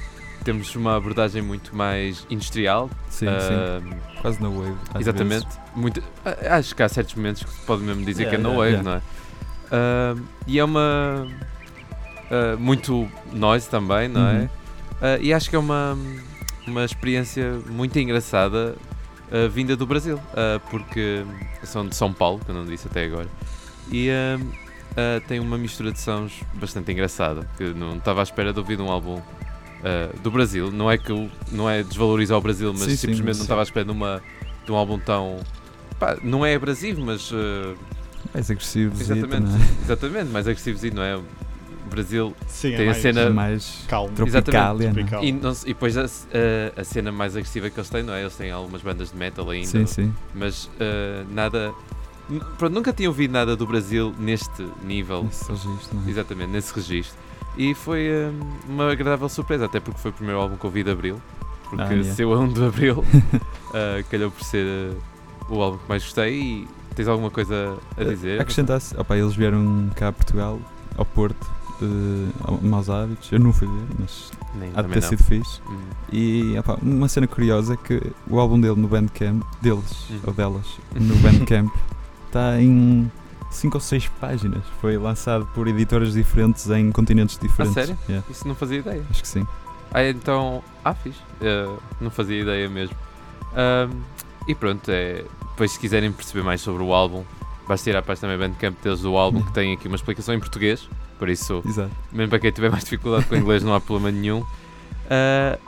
temos uma abordagem muito mais industrial. Sim, ah, sim. Quase na wave. Exatamente. vezes. Muito, a- acho que há certos momentos que se pode mesmo dizer Yeah, que é no yeah, wave, não é? Ah, e é uma. ah, muito noise também, não é? Uhum. Ah, e acho que é uma, uma experiência muito engraçada ah, vinda do Brasil, ah, porque são de São Paulo, que eu não disse até agora, e ah, tem uma mistura de sons bastante engraçada, que não estava à espera de ouvir um álbum ah, do Brasil. Não é que eu, não é desvalorizar o Brasil, mas Sim, sim, simplesmente mas- não estava à espera de, uma, de um álbum tão. pá, não é abrasivo, mas. ah, Mais agressivo. exatamente, Não é? exatamente, mais agressivozinho, não é? O Brasil Sim, Tem é a mais cena- mais tropical. Exatamente. Tropical. E, não e depois a, a- a cena mais agressiva que eles têm, não é? Eles têm algumas bandas de metal ainda, Sim, sim. mas nada. Pronto, nunca tinha ouvido nada do Brasil neste nível, Esse registro, não é? exatamente, nesse registro. E foi ah, uma agradável surpresa, até porque foi o primeiro álbum que ouvi de Abril. Porque Ah, yeah. se eu é um de Abril, [laughs] ah, calhou por ser ah, o álbum que mais gostei. E tens alguma coisa a dizer? Acrescentasse, opa, eles vieram cá a Portugal, ao Porto, eh, ao- maus hábitos. Eu não fui ver, mas Nem, há de ter não. sido fixe. Hum. E opa, uma cena curiosa é que o álbum dele no Bandcamp, deles, Uhum. ou delas, [laughs] no Bandcamp, está em 5 ou 6 páginas. Foi lançado por editoras diferentes em continentes diferentes. sério? Yeah, Isso não fazia ideia. acho que sim. Ah, então. Ah, fiz. não fazia ideia mesmo. Ahm, e pronto, é, depois se quiserem perceber mais sobre o álbum, basta ir à página também Bandcamp deles do álbum, que tem aqui uma explicação em português. Por isso, Exato. mesmo para quem tiver mais dificuldade com o inglês, não há problema nenhum. Ah,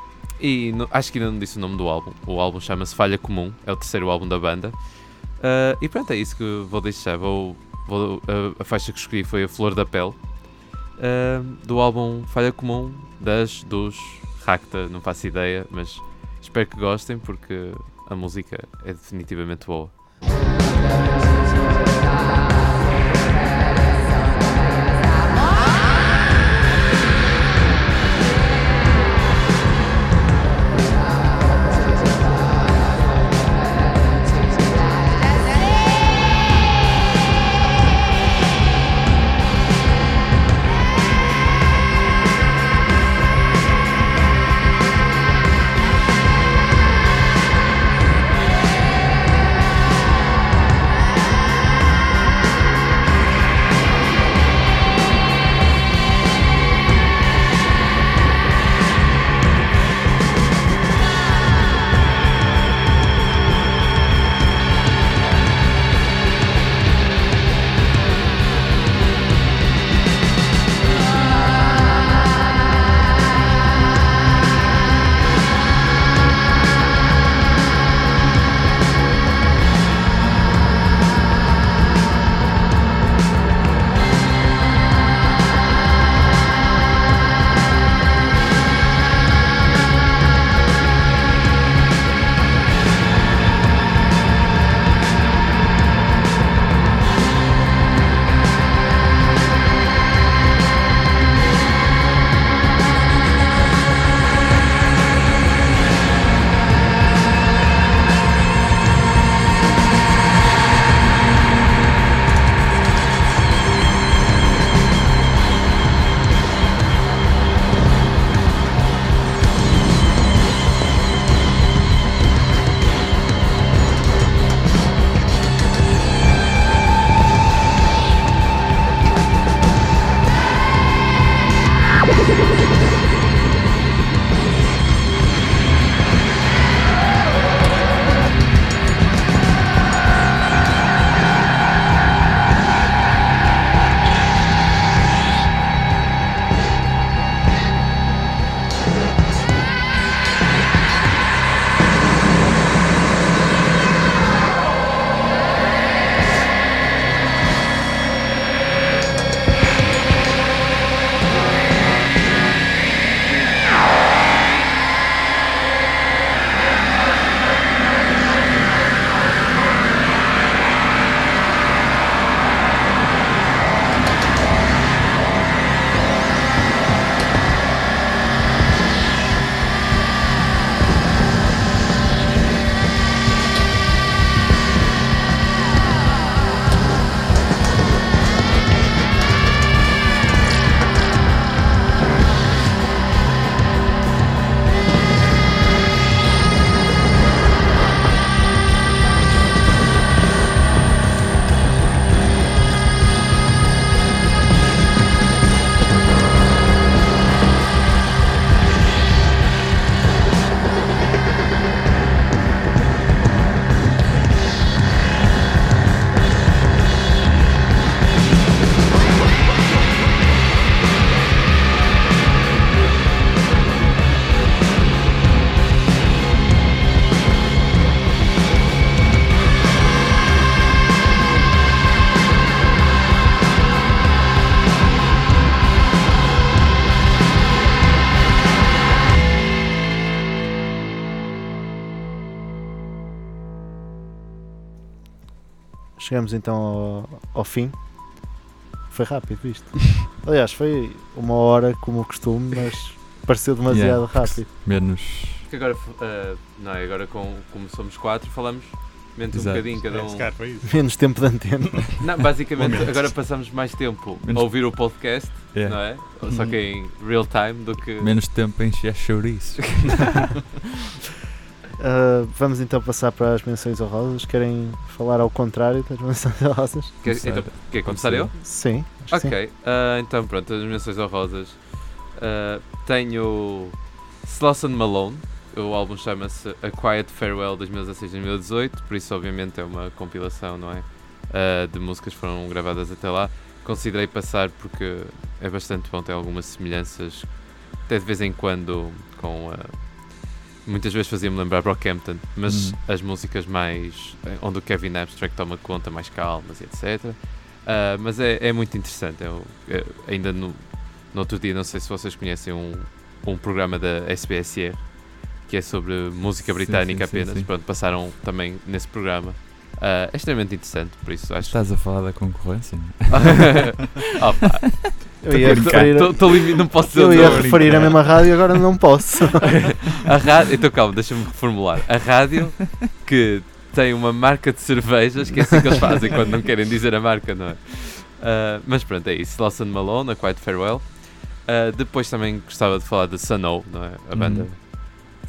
e no- acho que ainda não disse o nome do álbum. O álbum chama-se Falha Comum, é o terceiro álbum da banda. Ah, e pronto, é isso que vou deixar. Vou, vou- a, a faixa que escolhi foi a Flor da Pele, ah, do álbum Falha Comum, das, dos, Racta, não faço ideia, mas espero que gostem porque a música é definitivamente boa. Chegamos então ao, ao fim. Foi rápido isto. [laughs] Aliás, foi uma hora como o costume, mas pareceu demasiado Yeah. rápido. Menos. Que agora, eh, não é? Agora, com, como somos quatro, falamos menos um Exato. bocadinho cada É, um. Menos tempo de antena. [laughs] Não, basicamente, agora passamos mais tempo Menos- a ouvir o podcast, É. não é? Só que em real time do que. Menos tempo a encher chouriços. [laughs] Ah, vamos então passar para as menções honrosas. Querem falar ao contrário das [laughs] menções honrosas? Quer, Começar. então, quer começar eu? Sim. que sim. Ok, ah, então pronto, as menções honrosas. Ah, tenho Slauson Malone, o álbum chama-se A Quiet Farewell 2016-2018, por isso obviamente é uma compilação, não é? Ah, de músicas que foram gravadas até lá. Considerei passar porque é bastante bom, tem algumas semelhanças, até de vez em quando, com. ah, muitas vezes fazia-me lembrar Brockhampton, mas Hum. as músicas mais. eh, onde o Kevin Abstract toma conta, mais calmas e etc. Ah, mas é, é muito interessante. Eu, eu ainda no, no outro dia, não sei se vocês conhecem um, um programa da SBSR que é sobre música britânica sim, sim, apenas. sim. Pronto, passaram também nesse programa. Ah, é extremamente interessante, por isso acho Estás a falar da concorrência? [laughs] Opa, Eu ia referir, tô- tô limi- não posso eu ia referir a mesma rádio agora não posso. [laughs] A rádio, então calma, deixa-me reformular. A rádio que tem uma marca de cervejas, que é assim que eles fazem quando não querem dizer a marca, não é? Ah, mas pronto, é isso. Lawson Malone, a Quiet Farewell. Ah, depois também gostava de falar de Sano, não é? A banda Uhum.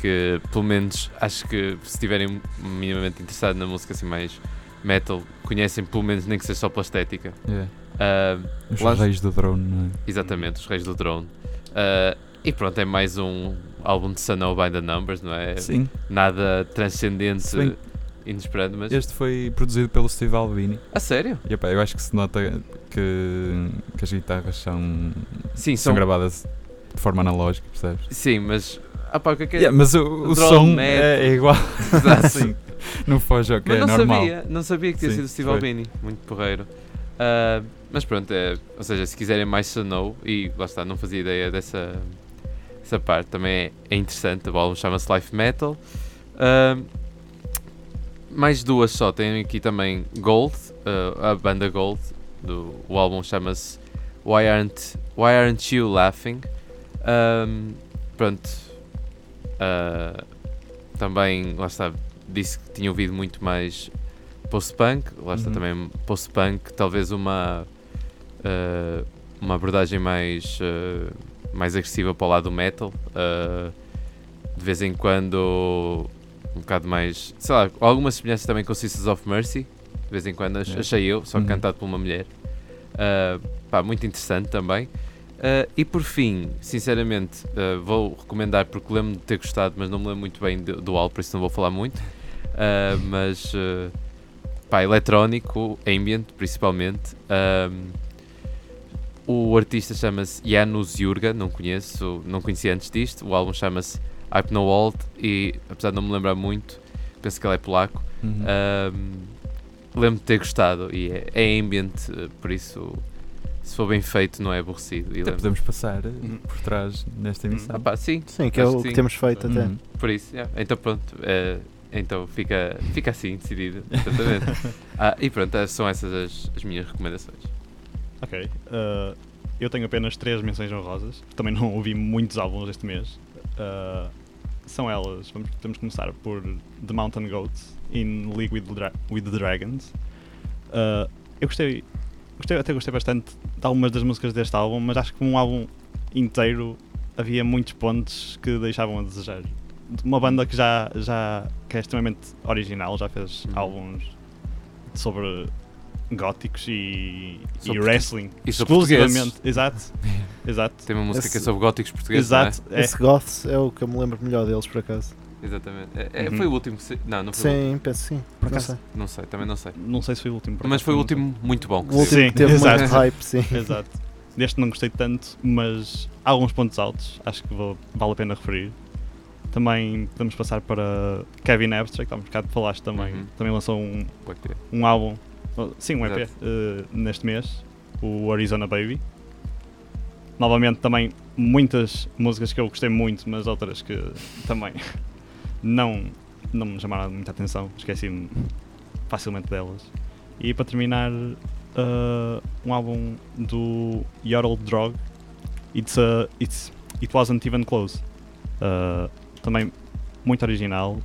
que, pelo menos, acho que se estiverem minimamente interessados na música assim mais metal, conhecem pelo menos nem que seja só pela estética. É. Ah, Os Lança- reis do drone, não é? Exatamente, os Reis do Drone. Ah, e pronto, é mais um álbum de Sano by the Numbers, não é? Sim. Nada transcendente, bem inesperado, mas. Este foi produzido pelo Steve Albini. A sério? E epá, eu acho que se nota que, que as guitarras são, Sim, são são. gravadas de forma analógica, percebes? Sim, mas. Ah, pá, o que é que é? Yeah, mas o, o som é, é igual. [laughs] Exato. [laughs] Sim. Não foge ao que Mas é não normal. sabia, não sabia que tinha Sim, sido o Steve foi. Albini, muito porreiro. Ah, mas pronto, é, ou seja, se quiserem mais Sano, e lá está, não fazia ideia dessa essa parte, também é, é interessante. O álbum chama-se Life Metal. Ah, mais duas só, tem aqui também Gold, ah, a banda Gold, do, o álbum chama-se Why Aren't, Why Aren't You Laughing? Ahm, pronto, ah, também, lá está, disse que tinha ouvido muito mais post-punk, lá está Uhum. também post-punk, talvez uma ah, uma abordagem mais ah, mais agressiva para o lado do metal, ah, de vez em quando um bocado mais, sei lá, algumas semelhanças também com Sisters of Mercy, de vez em quando Yeah. achei eu, só Uhum. cantado por uma mulher. Pá, muito interessante também. E por fim, sinceramente, vou recomendar porque lembro-me de ter gostado, mas não me lembro muito bem do, do álbum, por isso não vou falar muito. Mas pá, eletrónico, ambient principalmente. O artista chama-se Janusz Jurga, não conheço, não conhecia antes disto. O álbum chama-se Hypnowald e apesar de não me lembrar muito, penso que ele é polaco. Uhum. Ahm, Lembro-me de ter gostado e é, é ambient, eh, por isso, se for bem feito, não é aborrecido. E Até lembro- podemos passar eh, Uhum. por trás nesta emissão. Ah, pá, sim, Sim, que é o que que temos feito até. Uhum. por isso, yeah. então pronto, eh, então fica, fica assim decidido, exatamente. [laughs] ah, e pronto, são essas as, as minhas recomendações. Ok. uh, eu tenho apenas três menções honrosas. Também não ouvi muitos álbuns este mês. Uh, são elas. Vamos, que começar por The Mountain Goats in League with the, Dra- with the Dragons. Uh, eu gostei, gostei, até gostei bastante de algumas das músicas deste álbum, mas acho que um álbum inteiro havia muitos pontos que deixavam a desejar. De Uma banda que já, já que é extremamente original, já fez Uhum. álbuns sobre góticos e, e wrestling. e exclusivamente. Exato. [laughs] Exato. Tem uma música que é Esse- sobre góticos portugueses, Exato. É. Esse Goths é o que eu me lembro melhor deles, por acaso. não é? Exatamente. É, é, Uhum. Foi o último que se... Não, não foi o último. Sim, penso sim. Por Não acaso- sei. Não sei, também não sei. Não sei se foi o último. Mas foi o não último muito bom. que O último Sim, teve exato. muito hype, sim. [laughs] Exato. Deste não gostei tanto, mas há alguns pontos altos, acho que vou- vale a pena referir. Também podemos passar para Kevin Abstract, há um bocado falaste também. Uhum. Também lançou um, um álbum, sim, um EP, Exato. eh, neste mês, o Arizona Baby. Novamente, também muitas músicas que eu gostei muito, mas outras que também [laughs] não, não me chamaram muita atenção, esqueci-me facilmente delas. E para terminar, uh, um álbum do Yodel Drog, It's a, it's, It Wasn't Even Close. Uh, também muito original,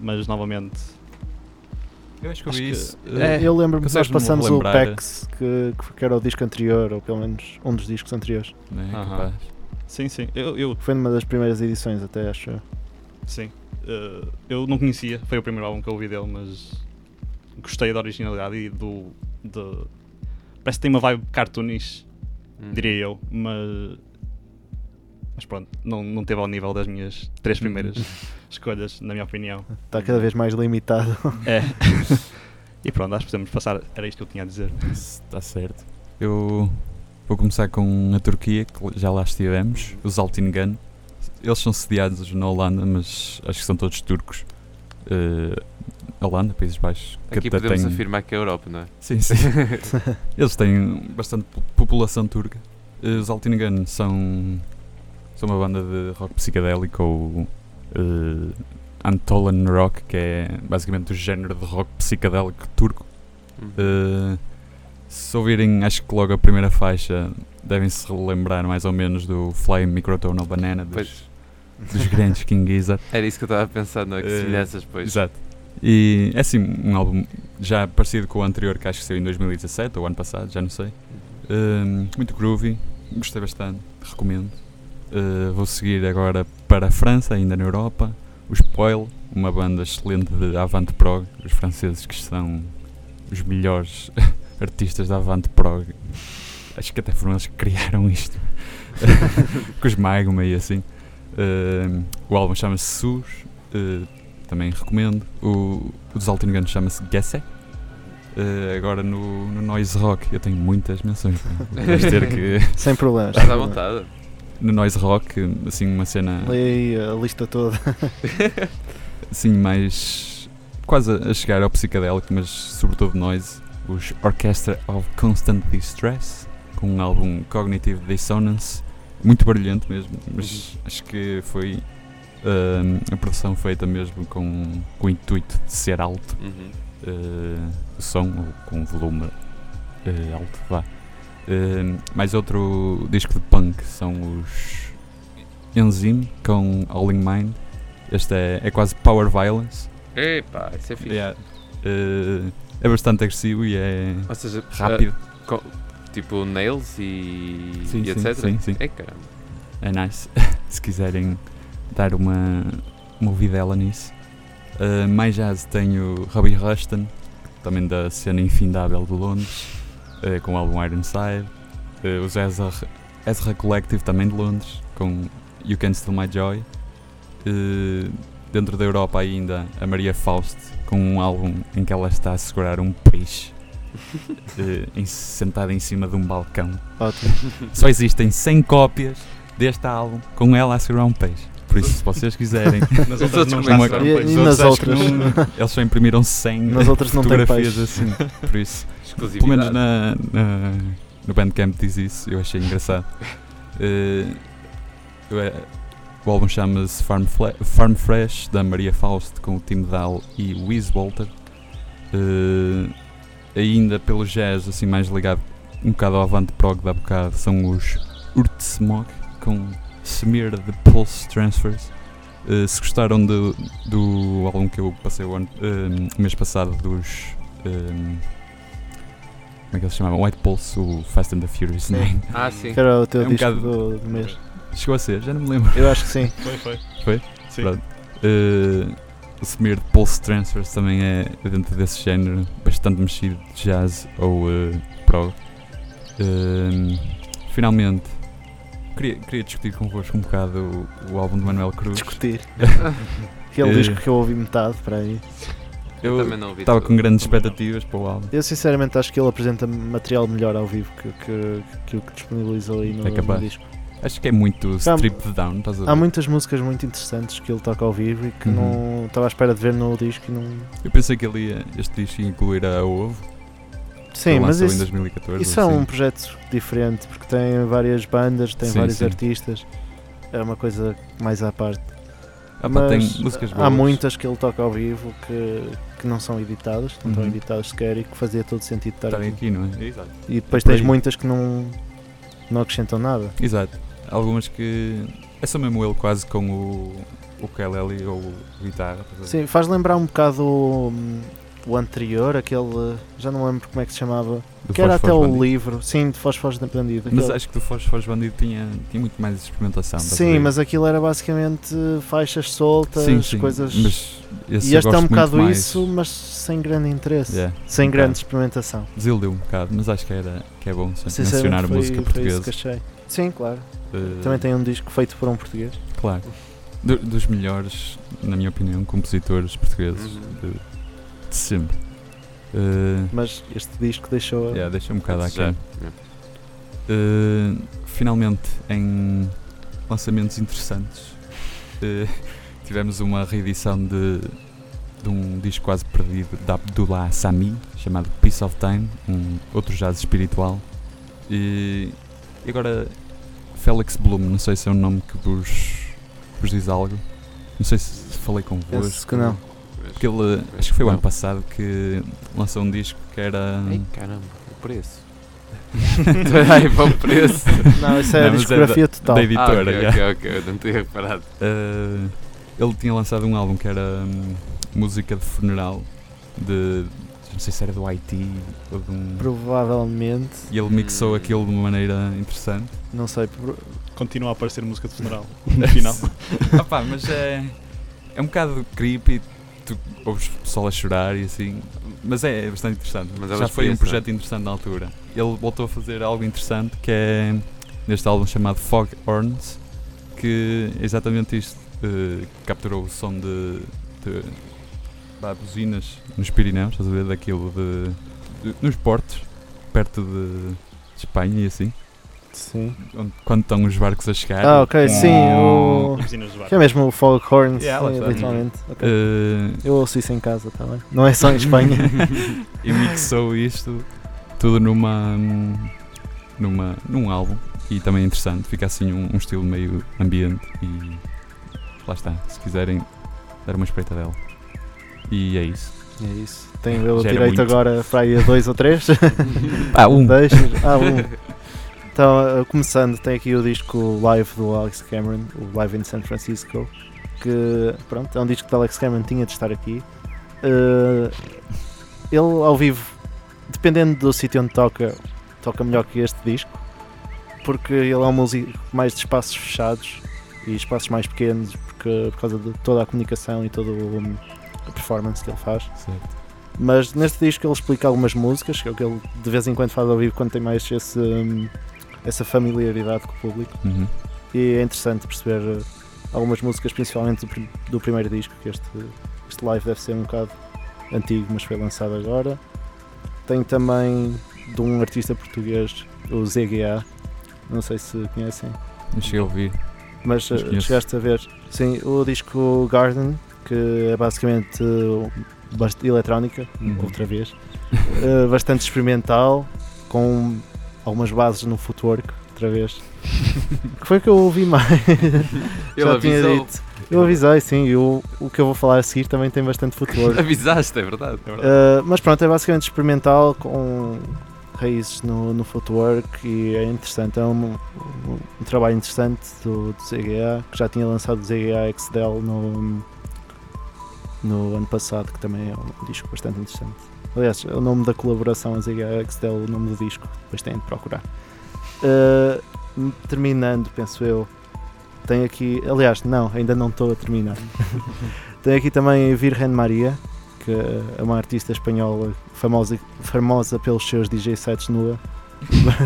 mas novamente. Eu acho que ouvi que- isso. É, eu lembro-me que nós passamos o? PEX, que, que era o disco anterior, ou pelo menos um dos discos anteriores. É? Aham. Capaz. Sim, sim. Eu, eu Foi numa das primeiras edições, até acho. eu. Sim. Uh, eu não conhecia, foi o primeiro álbum que eu ouvi dele, mas gostei da originalidade e do. de- Parece que tem uma vibe cartoonish, Hum. diria eu, mas. Mas pronto, não, não teve ao nível das minhas três primeiras [laughs] escolhas, na minha opinião. Está cada vez mais limitado. [laughs] É. e pronto, acho que podemos passar. Era isto que eu tinha a dizer. Está certo. Eu vou começar com a Turquia, que já lá estivemos, os Altingan. Eles são sediados na Holanda, mas acho que são todos turcos. Eh, Holanda, Países Baixos. que Aqui até podemos tem- afirmar que é a Europa, não é? Sim, sim. [laughs] Eles têm bastante po- população turca. Eh, Os Altingan são, são uma banda de rock psicadélico ou eh, Antolan Rock, que é basicamente o género de rock psicadélico turco. Uh, se ouvirem, acho que logo a primeira faixa devem se relembrar mais ou menos do Fly Microtonal Banana dos, dos grandes [laughs] King Gizzard. Era isso que eu estava a pensar, não é? Que Eh, semelhanças, pois. Exato. E é assim, um álbum já parecido com o anterior que acho que saiu em 2017 ou ano passado, já não sei. Um, muito groovy, gostei bastante, recomendo. Uh, vou seguir agora para a França, ainda na Europa. O Spoil, uma banda excelente de Avant Prog, os franceses que são os melhores [laughs] artistas da Avant Prog. Acho que até foram eles que criaram isto. [laughs] com os Magma e assim. Uh, o álbum chama-se Sus, uh, também recomendo. O, o dos Altingan chama-se Gesse. Uh, agora no, no Noise Rock, eu tenho muitas menções. [laughs] Vais ter que. Sem problemas. Estás à vontade. No Noise Rock, assim, uma cena Leia a lista toda. [laughs] assim mais quase a chegar ao psicadélico, mas sobretudo noise, os Orchestra of Constant Distress, com um álbum Cognitive Dissonance, muito barulhento mesmo, mas acho que foi ahm, a produção feita mesmo com, com o intuito de ser alto Uhum. eh, o som, ou com volume eh, alto, vá. Eh, mais outro disco de punk são os Enzyme com All in Mind. Este é, é quase Power Violence. Epá, isso é fixe. Yeah. Eh, é bastante agressivo e é Ou seja, rápido. ah, co- tipo nails e, Sim, e sim, etc. sim, sim. É caramba. É nice. [laughs] Se quiserem dar uma, ouvidela nisso. Uh, mais jazz tenho Robbie Ruston, também da cena infindável de Londres, uh, com o álbum Ironside. Uh, os Ezra, Ezra Collective, também de Londres, com You Can Steal My Joy. Uh, dentro da Europa ainda a Maria Faust, com um álbum em que ela está a segurar um peixe. uh, [laughs] em- sentada em cima de um balcão. Ótimo. Só existem 100 cópias deste álbum com ela a segurar um peixe. Por isso, se vocês quiserem. [laughs] Nas outras não são? E- e nas outras? não- [laughs] eles só imprimiram 100 Nas outras não tem fotografias assim. Por isso, pelo menos na, na- no Bandcamp diz isso. Eu achei engraçado. Eh, o álbum chama-se Farm, Farm Fresh, da Maria Faust, com o Tim Dahl e o Wiz Walter. Eh, ainda pelo jazz, assim, mais ligado um bocado ao Avant Prog da bocado, são os Urtsmog, com Smear de Pulse Transfers. Eh, se gostaram do, do álbum que eu passei o ano, o mês passado dos. eh, como é que eles se chamavam? White Pulse, o Fast and the Furious Sim. 9. Ah, sim. Que era o teu É um disco bocado- do, mês. Chegou a ser, já não me lembro. Eu acho que sim. Foi, foi. Foi? Sim. Pronto. Eh, o Smear de Pulse Transfers também é dentro desse género, bastante mexido de jazz ou eh, prog. Eh, finalmente, queria, queria discutir convosco um bocado o, o álbum de Manuel Cruz. Discutir. [laughs] Aquele Eh, disco que eu ouvi metade para aí. Eu, Eu também não ouvi. Estava com grandes expectativas para o álbum. Eu sinceramente acho que ele apresenta material melhor ao vivo que, que, que o que disponibilizou aí no, É capaz. no disco. Acho que é muito Há- stripped down, estás a ver? Há muitas músicas muito interessantes que ele toca ao vivo e que Uhum. não estava à espera de ver no disco e não. Eu pensei que ele ia, este disco ia incluir a Ovo, Sim, mas lançou em isso, 2014. isso é assim. um projeto diferente porque tem várias bandas, tem Sim, vários sim. artistas. É uma coisa mais à parte. Ah, Mas há muitas que ele toca ao vivo que, que não são editadas, não estão Uhum. editadas sequer e que fazia todo sentido estar Estarem aqui. aqui, não é? Exato. E depois Por tens aí. muitas que não, não acrescentam nada. Exato. Algumas que. É só mesmo ele quase com o, o ukulele ou guitarra. Sim, faz lembrar um bocado o, anterior, aquele. Já não lembro como é que se chamava. Do que era até o Bandido. livro, sim, de Fosfos de Bandido. Mas aquele- acho que do Foz Bandido tinha, tinha muito mais experimentação. Sim, mas aquilo era basicamente faixas soltas, sim, sim, coisas. Mas esse e este é um bocado mais. isso, mas sem grande interesse. Yeah, Sem um grande bocado. experimentação. Desiludiu um bocado, mas acho que, era, que é bom mencionar a foi- música foi portuguesa. isso que achei. Sim, claro. Eh, Também tem um disco feito por um português. Claro. Do- dos melhores, na minha opinião, compositores portugueses Uhum. de, de sempre. Eh, Mas este disco deixou. yeah, deixa um bocado aqui. Uh, finalmente, em lançamentos interessantes, uh, tivemos uma reedição de, de um disco quase perdido da Abdullah Sami, chamado Peace of Time, um outro jazz espiritual. E, e agora, Félix Bloom, não sei se é um nome que vos, vos diz algo. Não sei se falei convosco. Penso que não. Porque ele, acho que foi o ano passado que lançou um disco que era. Ei, caramba, o preço. [laughs] [laughs] Ai, para o preço. Não, isso é Não, a é discografia total. da Ah, editora. ok, yeah. ok, ok, eu não tinha reparado. Uh, ele tinha lançado um álbum que era hum, música de funeral de não sei se era do Haiti ou de um Provavelmente, e ele mixou Hum. aquilo de uma maneira interessante não sei. pro- Continua a aparecer música de funeral [laughs] no final. Opá, mas é é um bocado creepy tu ouves o pessoal a chorar e assim mas é, bastante interessante. Mas é já foi um projeto interessante na altura. Ele voltou a fazer algo interessante que é neste álbum chamado Fog Horns que é exatamente isto eh, capturou o som de, de vá, buzinas nos Pirineus, estás a ver, daquilo de, de- nos portos perto de, de Espanha e assim Sim. onde- quando estão os barcos a chegar Ah, ok, sim. O... Que é mesmo o Foghorns, Yeah, lá sim, está. literalmente. Ok. Eh, Eu ouço isso em casa também. Não é só em Espanha. [laughs] e mixou isto tudo numa numa num álbum e também é interessante fica assim um, um estilo meio ambiente e lá está se quiserem dar uma espreita dela e é isso é isso. Tenho eu direito muito. agora para aí a dois ou três. [laughs] ah um Deixas? Ah, um. [laughs] Então, uh, começando, tem aqui o disco live do Alex Cameron, o Live in San Francisco, que pronto, é um disco que o Alex Cameron tinha de estar aqui. Uh, ele ao vivo, dependendo do sítio onde toca, toca melhor que este disco, porque ele é um músico mais de espaços fechados e espaços mais pequenos, porque, por causa de toda a comunicação e toda o- a performance que ele faz. certo. Mas neste disco ele explica algumas músicas, que é o que ele de vez em quando faz ao vivo quando tem mais esse, hum, essa familiaridade com o público. Uhum. E é interessante perceber uh, algumas músicas, principalmente do, do primeiro disco, que este, este live deve ser um bocado antigo, mas foi lançado agora. Tem também de um artista português, o ZGA, não sei se conhecem, não cheguei a ouvir mas Mas conheço. chegaste a ver. Sim, o disco Garden, que é basicamente eletrónica, Uhum. outra vez, uh, [laughs] bastante experimental, com algumas bases no footwork, outra vez. [laughs] que foi o que eu ouvi mais. [laughs] Ele Já tinha avisou. dito. Eu avisei, sim, e o, o que eu vou falar a seguir também tem bastante footwork. [laughs] Avisaste, é verdade. É verdade. Uh, mas pronto, é basicamente experimental com raízes no, no footwork e é interessante. É um, um, um trabalho interessante do, do ZGA, que já tinha lançado o ZGA XDL no, no ano passado, que também é um disco bastante interessante. Aliás, é o nome da colaboração, a ZGA XDL, o nome do disco, depois têm de procurar. Uh, terminando, penso eu, tem aqui, aliás, não, ainda não estou a terminar. [laughs] tem aqui também Virgen Maria, que é uma artista espanhola famosa, famosa pelos seus DJ sets nua,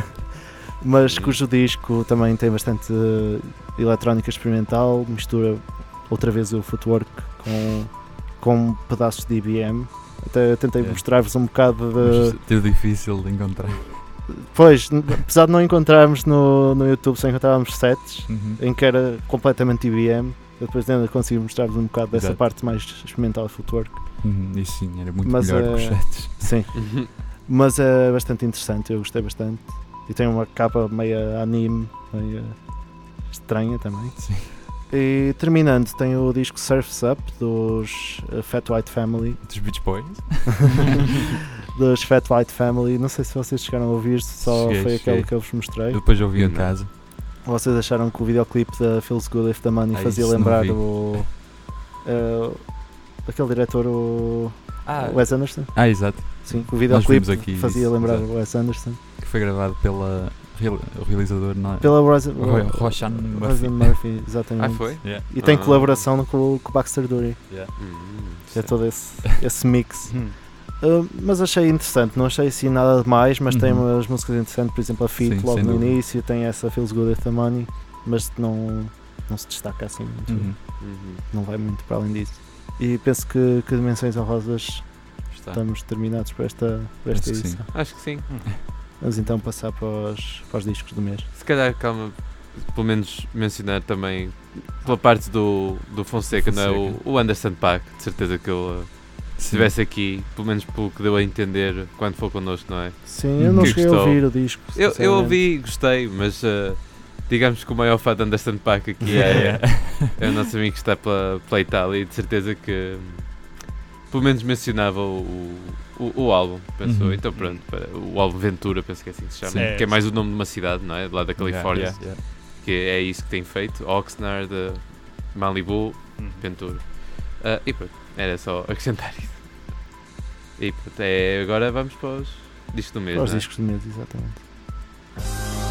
[laughs] mas cujo disco também tem bastante eh, eletrónica experimental, mistura outra vez o footwork com, com pedaços de IBM. Até tentei É. mostrar-vos um bocado de. Mas teve difícil de encontrar Pois, apesar de não encontrarmos no, no YouTube, só encontrávamos sets Uhum. em que era completamente IBM. Eu depois ainda consigo mostrar-vos um bocado dessa Exato. parte mais experimental de footwork. Uhum, Isso sim, era muito Mas, melhor que os eh, sets. Sim. Mas é bastante interessante, eu gostei bastante. E tem uma capa meio anime, meio estranha também. Sim. E terminando, tem o disco Surf's Up dos uh, Fat White Family. Dos Beach Boys? [laughs] dos Fat White Family. Não sei se vocês chegaram a ouvir, só Cheguei, foi aquele que eu vos mostrei. Eu depois ouvi em casa. Vocês acharam que o videoclipe da Feels Good If the Money Ah, fazia lembrar vi. o. uh, aquele diretor, o. Ah, Wes Anderson? ah exato. Sim, o videoclipe fazia isso, lembrar exato. o Wes Anderson. Que foi gravado pela real- o realizador não é? Pela Rosa, Ro- Roshan Murphy. Rosa Murphy, exatamente. [laughs] Ah, foi? Yeah. E tem Ah. colaboração com, com o Baxter Dury. Yeah. Hum, É todo esse, esse mix. Uh, [laughs] mas achei interessante, não achei assim nada demais, mas tem Uhum. umas músicas interessantes, por exemplo a Sim, logo no dúvida. início, tem essa Feels Good If the Money, mas não, não se destaca assim muito, Uhum. uhum. não vai muito para além disso. E penso que, que Dimensões Honrosas estamos terminados para esta, para esta Acho que sim. edição. Acho que sim. Vamos então passar para os, para os discos do mês. Se calhar, calma, pelo menos mencionar também pela parte do, do Fonseca, não é? O, Fonseca. o Anderson Paak, de certeza que ele, uh, se estivesse aqui, pelo menos pelo que deu a entender quando foi connosco, não é? Sim, eu não Que cheguei a ouvir o disco. Eu, eu ouvi e gostei, mas uh, digamos que o maior fã de Anderson Paak aqui é, [laughs] é o nosso amigo que está pela, pela Itália e de certeza que hum, pelo menos mencionava o, o, o álbum, pensou. Uhum. Então pronto, o álbum Ventura, penso que é assim que se chama, Sim. que é mais o nome de uma cidade, não é? Lá da Califórnia, Yeah, yeah. que é isso que tem feito, Oxnard, uh, Malibu, Hum. Ventura. Ah, e pronto, era só acrescentar isso. E pronto, é, agora vamos para os discos do mês, Para os é? discos do mês, exatamente.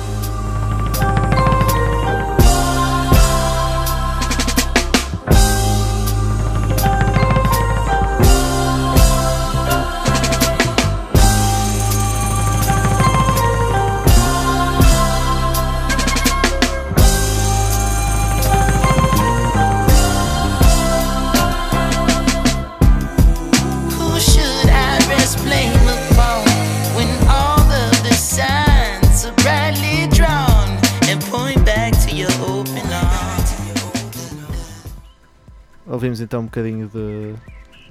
Ouvimos então um bocadinho de,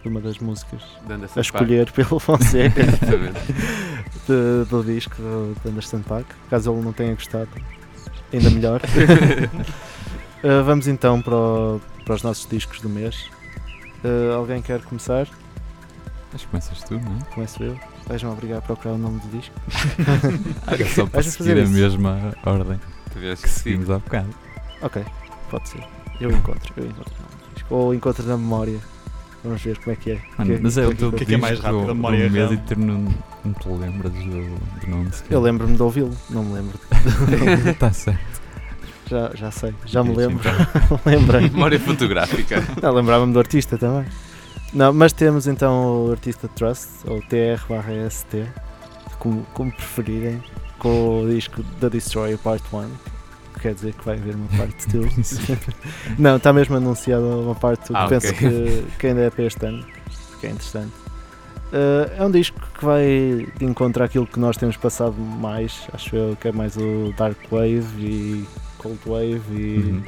de uma das músicas a escolher pelo. Fonseca [laughs] de- do disco do- de Anderson Paak. Caso ele não tenha gostado, ainda melhor. Uh, [laughs] vamos então para, o- para os nossos discos do mês. Uh, alguém quer começar? Acho que começas tu, não é? Começo eu. Vais-me obrigar a procurar o nome do disco. [laughs] É só para seguir a isso? mesma ordem Tiveste que seguimos há bocado. Ok, pode ser. Eu encontro, eu encontro Ou encontro na memória. Vamos ver como é que é. Mano, Que- mas é o que- teu que é que é mais rápido, a do- memória mês real? e tu não, não te lembras do, do nome sequer. Eu lembro-me de ouvi-lo, não me lembro. Está [laughs] certo. já, já sei, já me lembro. então. [laughs] Lembrei. [laughs] Memória fotográfica. Não, lembrava-me do artista também. Não, mas temos então o artista Trust, ou TR/ST, como, como preferirem, com o disco The Destroyer Part 1. Que Quer dizer que vai haver uma [laughs] parte 2. Não, está mesmo anunciada uma parte 2 Ah, que penso ok. que, que ainda é para este ano, que é interessante. Uh, é um disco que vai de encontro àquilo que nós temos passado mais, acho eu que é mais o Dark Wave e Cold Wave e Uhum.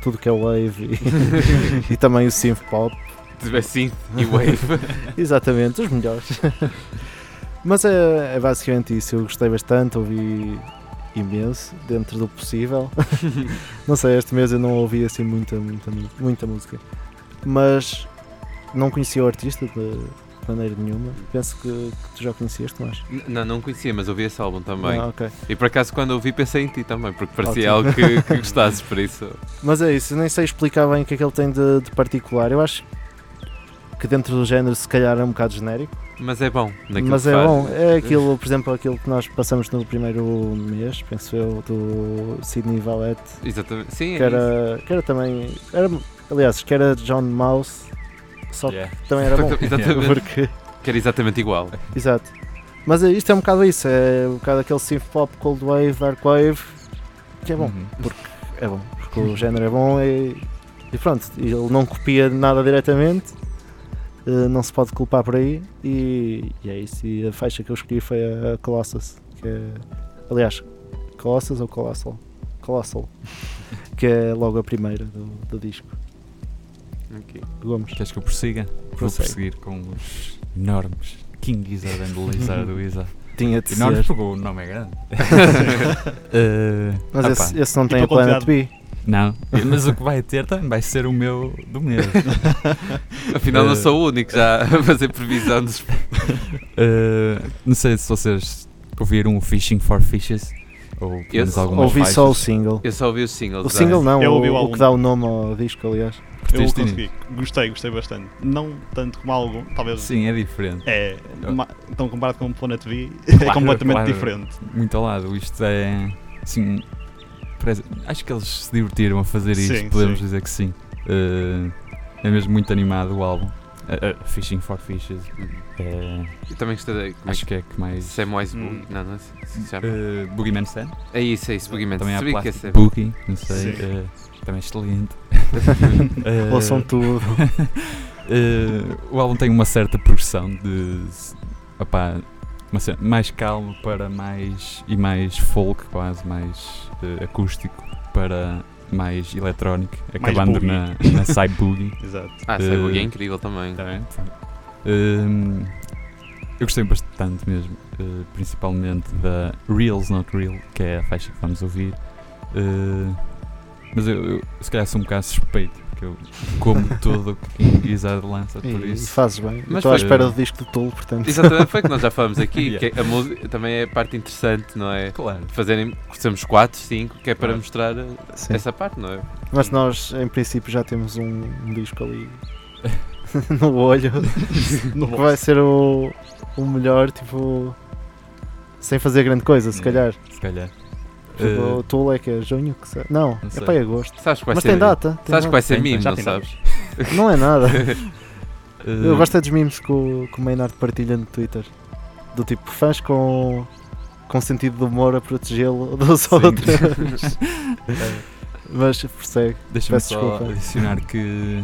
tudo que é Wave e, [laughs] e também o Synth Pop. Tivesse synth e wave. [laughs] Exatamente, os melhores. Mas é, é basicamente isso. Eu gostei bastante, ouvi imenso, dentro do possível. [laughs] não sei, este mês eu não ouvi assim muita, muita, mu- muita música. Mas não conhecia o artista de maneira nenhuma. Penso que, que tu já conhecias, Tomás. Não, não conhecia, mas ouvi esse álbum também. Ah, ok. E por acaso quando ouvi pensei em ti também, porque parecia Ótimo. algo que, que [laughs] gostasses, por isso. Mas é isso, nem sei explicar bem o que é que ele tem de, de particular. Eu acho que dentro do género se calhar é um bocado genérico. Mas é bom. naquilo Mas que é faz. bom, é aquilo, por exemplo, aquilo que nós passamos no primeiro mês, penso eu, do Sidney Valette, Exatamente. Sim, que é isso. era, que era também, era, aliás, que era John Mouse, só que Yeah. também era bom. [laughs] Exatamente. [laughs] Porque, Que era exatamente igual. exato. Mas é- isto é um bocado isso, é um bocado aquele synth pop, cold wave, dark wave, que é bom, Uhum. é bom, porque o género é bom e, e pronto, ele não copia nada diretamente, eh, não se pode culpar por aí e, e é isso. E a faixa que eu escolhi foi a Colossus, que é, aliás, Colossus ou Colossal? Colossal, [laughs] que é logo a primeira do, do disco. Ok. Gomes. Queres que eu prossiga? Vou Prossegue. prosseguir com os enormes King Gizzard and Lizard Wizard. Tinha de Enormes ser. porque o nome é grande. [laughs] [laughs] Eh, Mas esse, esse não tem a Planet B. Não, mas o que vai ter também vai ser o meu do mês. [laughs] Afinal, não sou o único já a [laughs] fazer previsão dos. Uh, não sei se vocês ouviram o Fishing for Fishes ou Eu Ouvi só o faixas. single. Eu só ouvi os singles. O single não, Eu ouvi o o, o que dá o nome ao disco, aliás. Eu consegui. Gostei, gostei bastante. Não tanto como algum, talvez. Sim, é diferente. É, então comparado com o Planet V, [laughs] é Claro, completamente claro. diferente. Muito ao lado. Isto é. Assim. Acho que eles se divertiram a fazer isto, Sim, podemos sim. dizer que sim. Uh, é mesmo muito animado o álbum. Uh, uh, Fishing for Fishes. É, Eu também gostei é acho que que é que mais. Samwise Hum. Boogie? Não, não se chama. Uh, Boogeyman Stand. É isso, é isso, Boogeyman. Também há Plastic é- Boogie, não sei. Uh, também é excelente. Uh, [laughs] Ouçam tudo. Uh, [laughs] o álbum tem uma certa progressão de opá, uma mais calmo para mais e mais folk quase, mais uh, acústico para mais eletrónico, Mais acabando boogie. na, na side boogie. [laughs] Exato. Ah, Cyber Boogie é Eh, incrível também. Tá bem? Um, eu gostei bastante mesmo, uh, principalmente da Reals Not Real, que é a faixa que vamos ouvir. Uh, mas eu, eu se calhar sou um bocado suspeito, porque eu como tudo o que King Gizzard lança, por E, e isso. fazes bem. Mas Estou à espera do disco do Tolo, portanto. Exatamente, foi o que nós já falamos aqui. [laughs] Yeah. que a música também é a parte interessante, não é? Claro. Fazerem, somos 4, 5, que é para Claro. mostrar uh, Sim. essa parte, não é? Mas nós, em princípio, já temos um, um disco ali [laughs] no olho. No [laughs] que vai ser o, o melhor, tipo. Sem fazer grande coisa, se Yeah. calhar. Se calhar. Tipo, Uh, o Tolo é que é junho? Que Não, Não é para agosto. Sabes que vai Mas ser. tem data. Tem Sabes que vai ser mimo, já não sabes? [laughs] Não é nada. uh, [laughs] Eu gosto é dos memes que o, que o Maynard partilha no Twitter. Do tipo, fãs com, com sentido de humor a protegê-lo [laughs] dos Sim. outros. Mas prossegue. Deixa-me só desculpa. adicionar que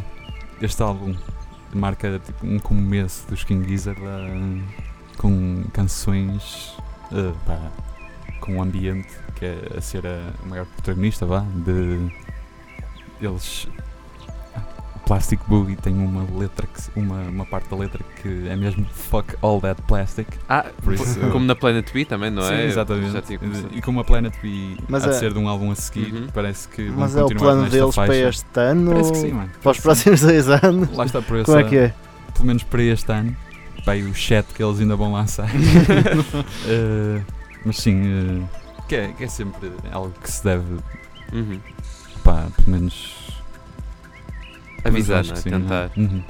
este álbum marca tipo, um começo dos King Gizzard ah, com canções ah, pá, com um ambiente que é a ser a, o maior protagonista vá, de eles o Plastic Boogie tem uma letra que, uma, uma parte da letra que é mesmo fuck all that plastic Ah, Por isso- [laughs] como na Planet B também, não Sim, é? exatamente. E como a Planet B Mas há de é- ser de um álbum a seguir, Uhum. parece que Mas é o plano deles faixa. para este ano? Parece que sim, mano. Para os próximos dois anos? Lá está por essa, Como é que é? pelo menos para este ano, vai o chat que eles ainda vão lançar. [laughs] [laughs] Eh, mas sim, eh, que, é, que é sempre algo que se deve, Uhum. pá, pelo menos Avisar, não é? sim, Tentar. Uhum.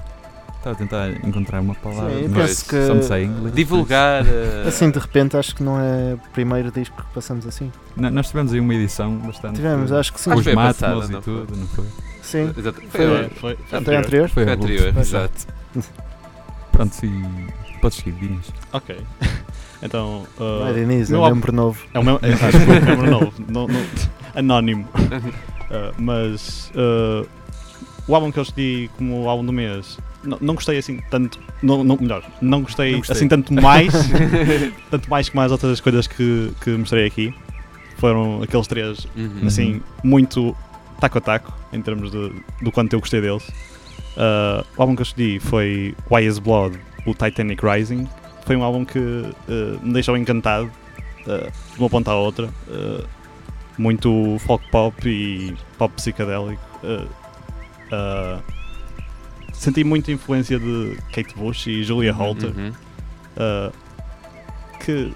Estava a tentar encontrar uma palavra, Sim, mas que- só me sei em inglês. Divulgar. uh, Assim, de repente, acho que não é o primeiro disco que passamos assim. N- Nós tivemos aí uma edição bastante. Tivemos, acho que sim. Com Acho os passada, e não foi? tudo, não foi? Sim. Exato. Foi- Foi, Foi, anterior? foi Foi anterior, exato. Pronto, e podes seguir, Dinas. Ok. Então. uh, Não é de início, meu é álbum- membro novo. É o meu. É, é o meu novo. não- não- anónimo. [laughs] Uh, mas. uh, o álbum que eu escolhi como álbum do mês. Não, não gostei assim tanto. Não, não- melhor, não gostei, Não gostei. assim tanto mais. [laughs] tanto mais como as outras coisas que, que mostrei aqui. Foram aqueles três Uhum. assim, muito taco a taco em termos de, do quanto eu gostei deles. Uh, o álbum que eu escolhi foi Why is Blood, o Titanic Rising. Foi um álbum que uh, me deixou encantado uh, de uma ponta à outra. Uh, muito folk pop e pop psicadélico. Uh, uh, senti muita influência de Kate Bush e Julia Holter. Uhum. Uh, que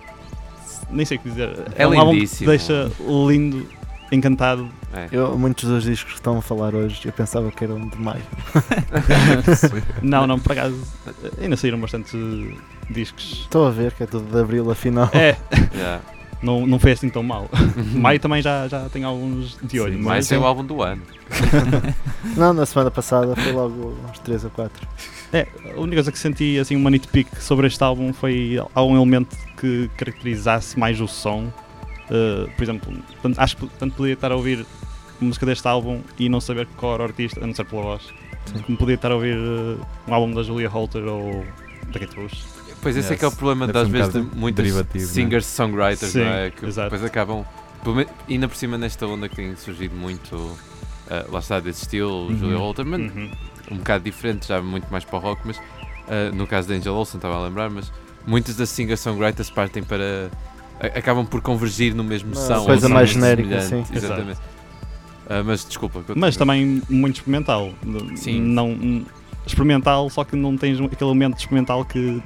nem sei o que dizer. É um álbum que deixa lindo, encantado. É. Eu, muitos dos discos que estão a falar hoje, eu pensava que eram de maio. [laughs] Não, não, por acaso ainda saíram bastantes uh, discos. Estou a ver que é tudo de abril, afinal. É, [laughs] Já. não, não foi assim tão mal. [laughs] Maio também já, já tem alguns de olho, Sim, mas Mais é o álbum do ano. [laughs] Não, na semana passada foi logo uns 3 ou 4. é, a única coisa que senti assim uma nitpick sobre este álbum foi algum elemento que caracterizasse mais o som. Uh, por exemplo, tanto, acho que tanto podia estar a ouvir música deste álbum e não saber qual era o artista, a não ser pela voz. Como podia estar a ouvir uh, um álbum da Julia Holter ou da Kate Bush. Pois esse é Yes. que é o problema das um vezes de muitas derivativo, né? singers-songwriters, Sim, não é? Que exato. depois acabam. E ainda por cima nesta onda que tem surgido muito. ah, lá está desse estilo, Uhum. Julia Holter, mas Uhum. um bocado diferente, já muito mais para o rock, mas ah, no caso da Angel Olsen, estava a lembrar, mas muitas das singer-songwriters partem para. a- acabam por convergir no mesmo Uma som. coisa mais genérica, sim. Exatamente. Ah, mas desculpa. Mas também muito experimental. Sim. Não, experimental, só que não tens aquele elemento experimental que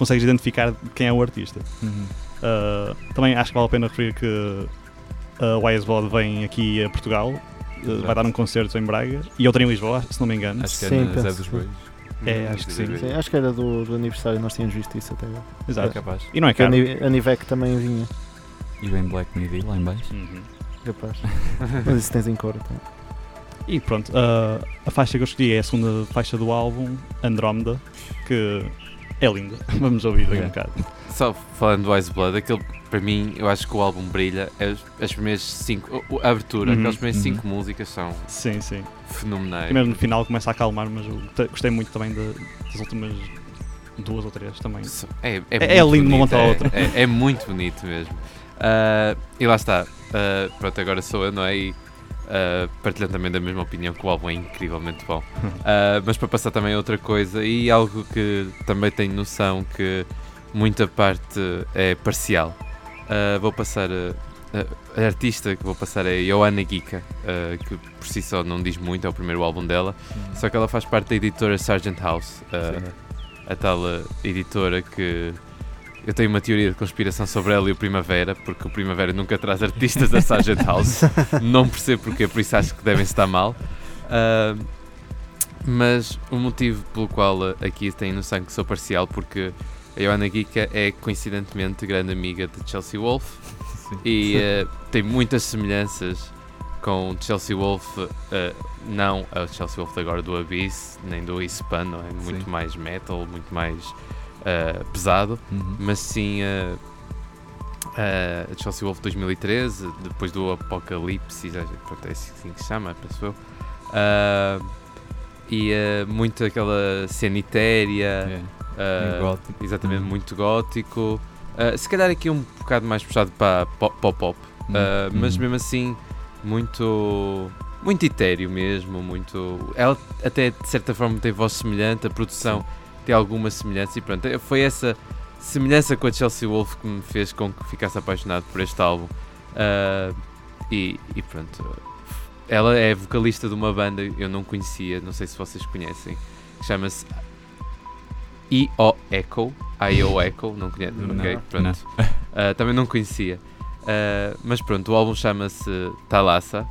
consegues identificar quem é o artista. Uhum. Uh, também acho que vale a pena referir que a Wise Blood vem aqui a Portugal, uh, vai dar um concerto em Braga e outro em Lisboa, se não me engano. Acho que é Sim, na Zé dos Bois. É, acho que sim. Sim, acho que era do, do aniversário, nós tínhamos visto isso até agora. É Exato. capaz. E não é Que a, caro. A Nivec também vinha, E bem Black Midi lá em baixo. Uhum. capaz. [laughs] Mas isso tens em cor então. E pronto, uh, a faixa que eu escolhi é a segunda faixa do álbum, Andromeda, que é linda. [laughs] Vamos ouvir Ok. um bocado. Só falando do Wise Blood, aquele para mim, eu acho que o álbum brilha. As, as primeiras cinco. A abertura, Uhum, aquelas primeiras uhum. cinco músicas são Sim, sim. fenomenais. Primeiro no final começa a acalmar, mas eu te- gostei muito também de- das últimas duas ou três também. É, é, É- é lindo de uma à é- outra. É, é muito bonito mesmo. Ah, e lá está. Ah, pronto, agora sou eu, não é? E, ah, partilhando também da mesma opinião que o álbum é incrivelmente bom. Ah, mas para passar também a outra coisa e algo que também tenho noção que muita parte é parcial. Ah, vou passar a, a- artista que vou passar é Johanna Gica, que por si só não diz muito, é o primeiro álbum dela, só que ela faz parte da editora Sargent House, a tal editora que eu tenho uma teoria de conspiração sobre ela e o Primavera, porque o Primavera nunca traz artistas da Sargent House, [laughs] não percebo porquê, por isso acho que devem estar mal. Ah, mas o motivo pelo qual aqui tenho noção que sou parcial, porque a Johanna Gica é coincidentemente grande amiga de Chelsea Wolf Sim. e eh, tem muitas semelhanças com Chelsea Wolf, eh, não a Chelsea Wolf de agora do Abyss, nem do Ispan, não é? Muito Sim. mais metal, muito mais eh, pesado, Uhum. mas sim eh, a Chelsea Wolf 2013, depois do Apocalipse, pronto, é assim que se chama, penso eu. Ah, e muito aquela cena etérea, É. Exatamente, Uhum. muito gótico. Uh, se calhar aqui um bocado mais puxado para pop pop, pop. Uhum. Uh, mas Uhum. mesmo assim muito muito etéreo mesmo, muito ela até de certa forma tem voz semelhante, a produção tem alguma semelhança e pronto, foi essa semelhança com a Chelsea Wolf que me fez com que ficasse apaixonado por este álbum. Uh, e, e pronto, ela é vocalista de uma banda eu não conhecia, não sei se vocês conhecem, que chama-se I.O. Echo. I.O. Echo, não conheço, Não, ok, não. pronto. Uh, também não conhecia. Uh, mas pronto, o álbum chama-se Thalassa.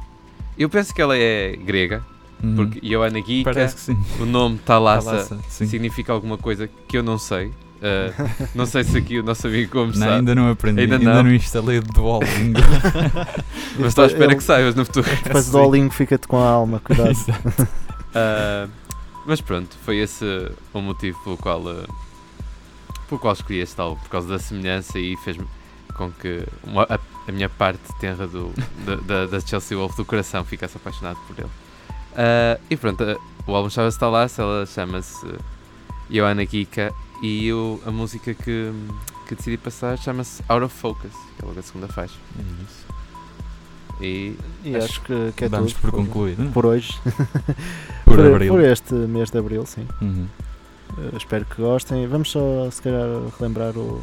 Eu penso que ela é grega, Uhum. porque que sim. o nome Thalassa, sim. significa alguma coisa que eu não sei. Uh, não sei se aqui o nosso amigo como Não, sabe, ainda não aprendi, Ainda ainda, não. não. instalei o Duolingo. [laughs] [laughs] mas estou à espera que saibas no futuro. Depois do Olingo fica-te com a alma, cuidado. Exato. Uh, mas pronto, foi esse o motivo pelo qual, uh, pelo qual escolhi este álbum, por causa da semelhança e fez com que uma- a, a minha parte tenra do, da, da, da Chelsea Wolf do coração ficasse apaixonado por ele. Uh, e pronto, uh, o álbum chama-se Thalassa, ela chama-se Johanna Gica e o- a música que, que decidi passar chama-se Out of Focus, que é logo a segunda faixa. E E acho que, que é Damos tudo por concluído. por hoje. [laughs] Por por, abril. por este mês de abril, sim. Uhum. Uh, espero que gostem. Vamos só, se calhar, relembrar o,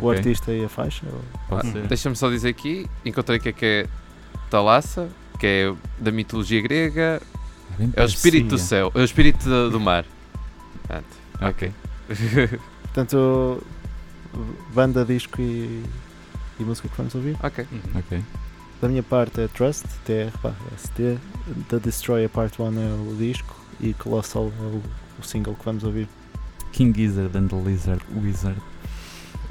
o Ok, artista e a faixa. Ah. Deixa-me só dizer aqui, encontrei que é que é Thalassa, que é da mitologia grega, É o espírito do céu, é o espírito do, do mar. Pronto. Ok. [laughs] Portanto, banda, disco e, e música que vamos ouvir. ok. Uhum. Ok. Da minha parte é Trust, TR/ST. The Destroyer Part 1 é o disco e Colossal é o, o single que vamos ouvir. King Gizzard and the Lizard Wizard.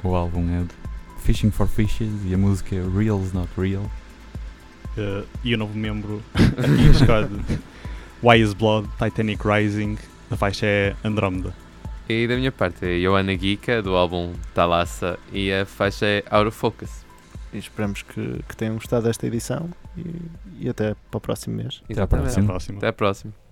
O álbum é de Fishing for Fishes e a música é Real's Not Real. Uh, e o novo membro aqui escolhe [laughs] Wise Blood, Titanic Rising. A faixa é Andromeda. E da minha parte é Johanna Gica, do álbum Thalassa, e a faixa é Out of Focus. E esperamos que, que tenham gostado desta edição e, e até para o próximo mês. Até à Exatamente. Até a próxima. Até a próxima.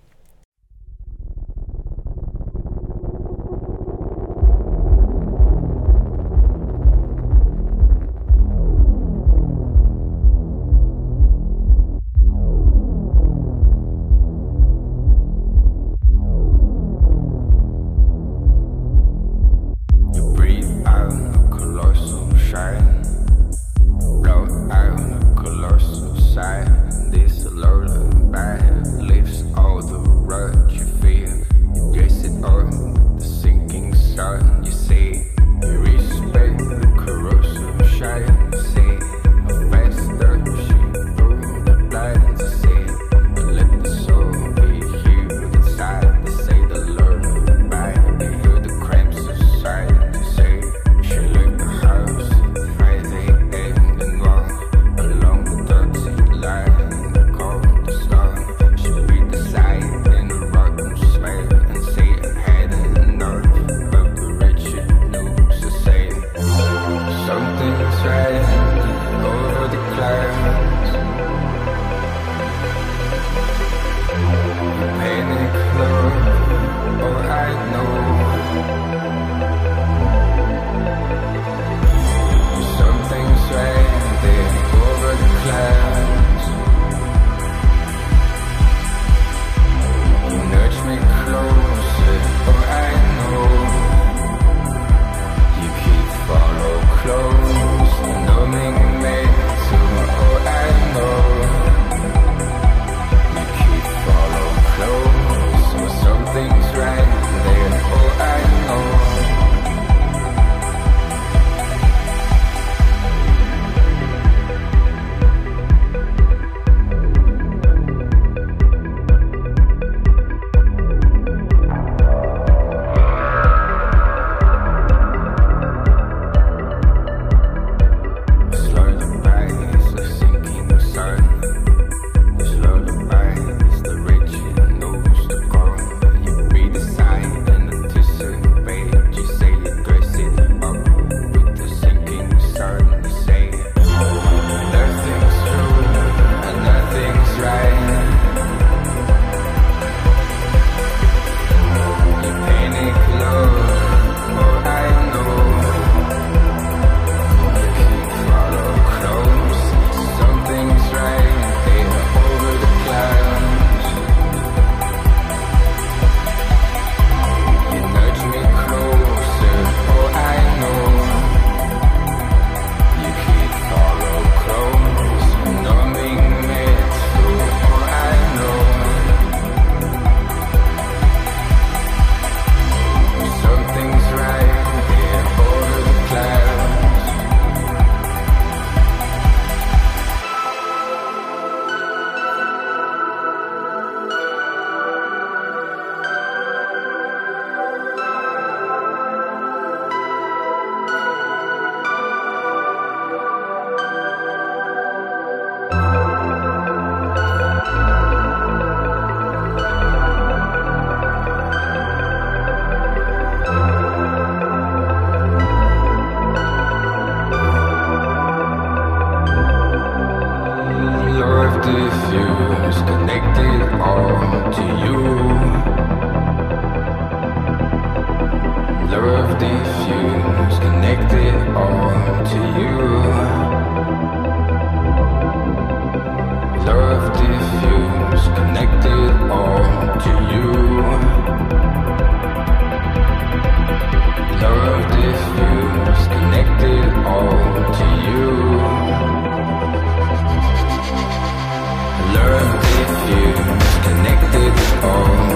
connected with all.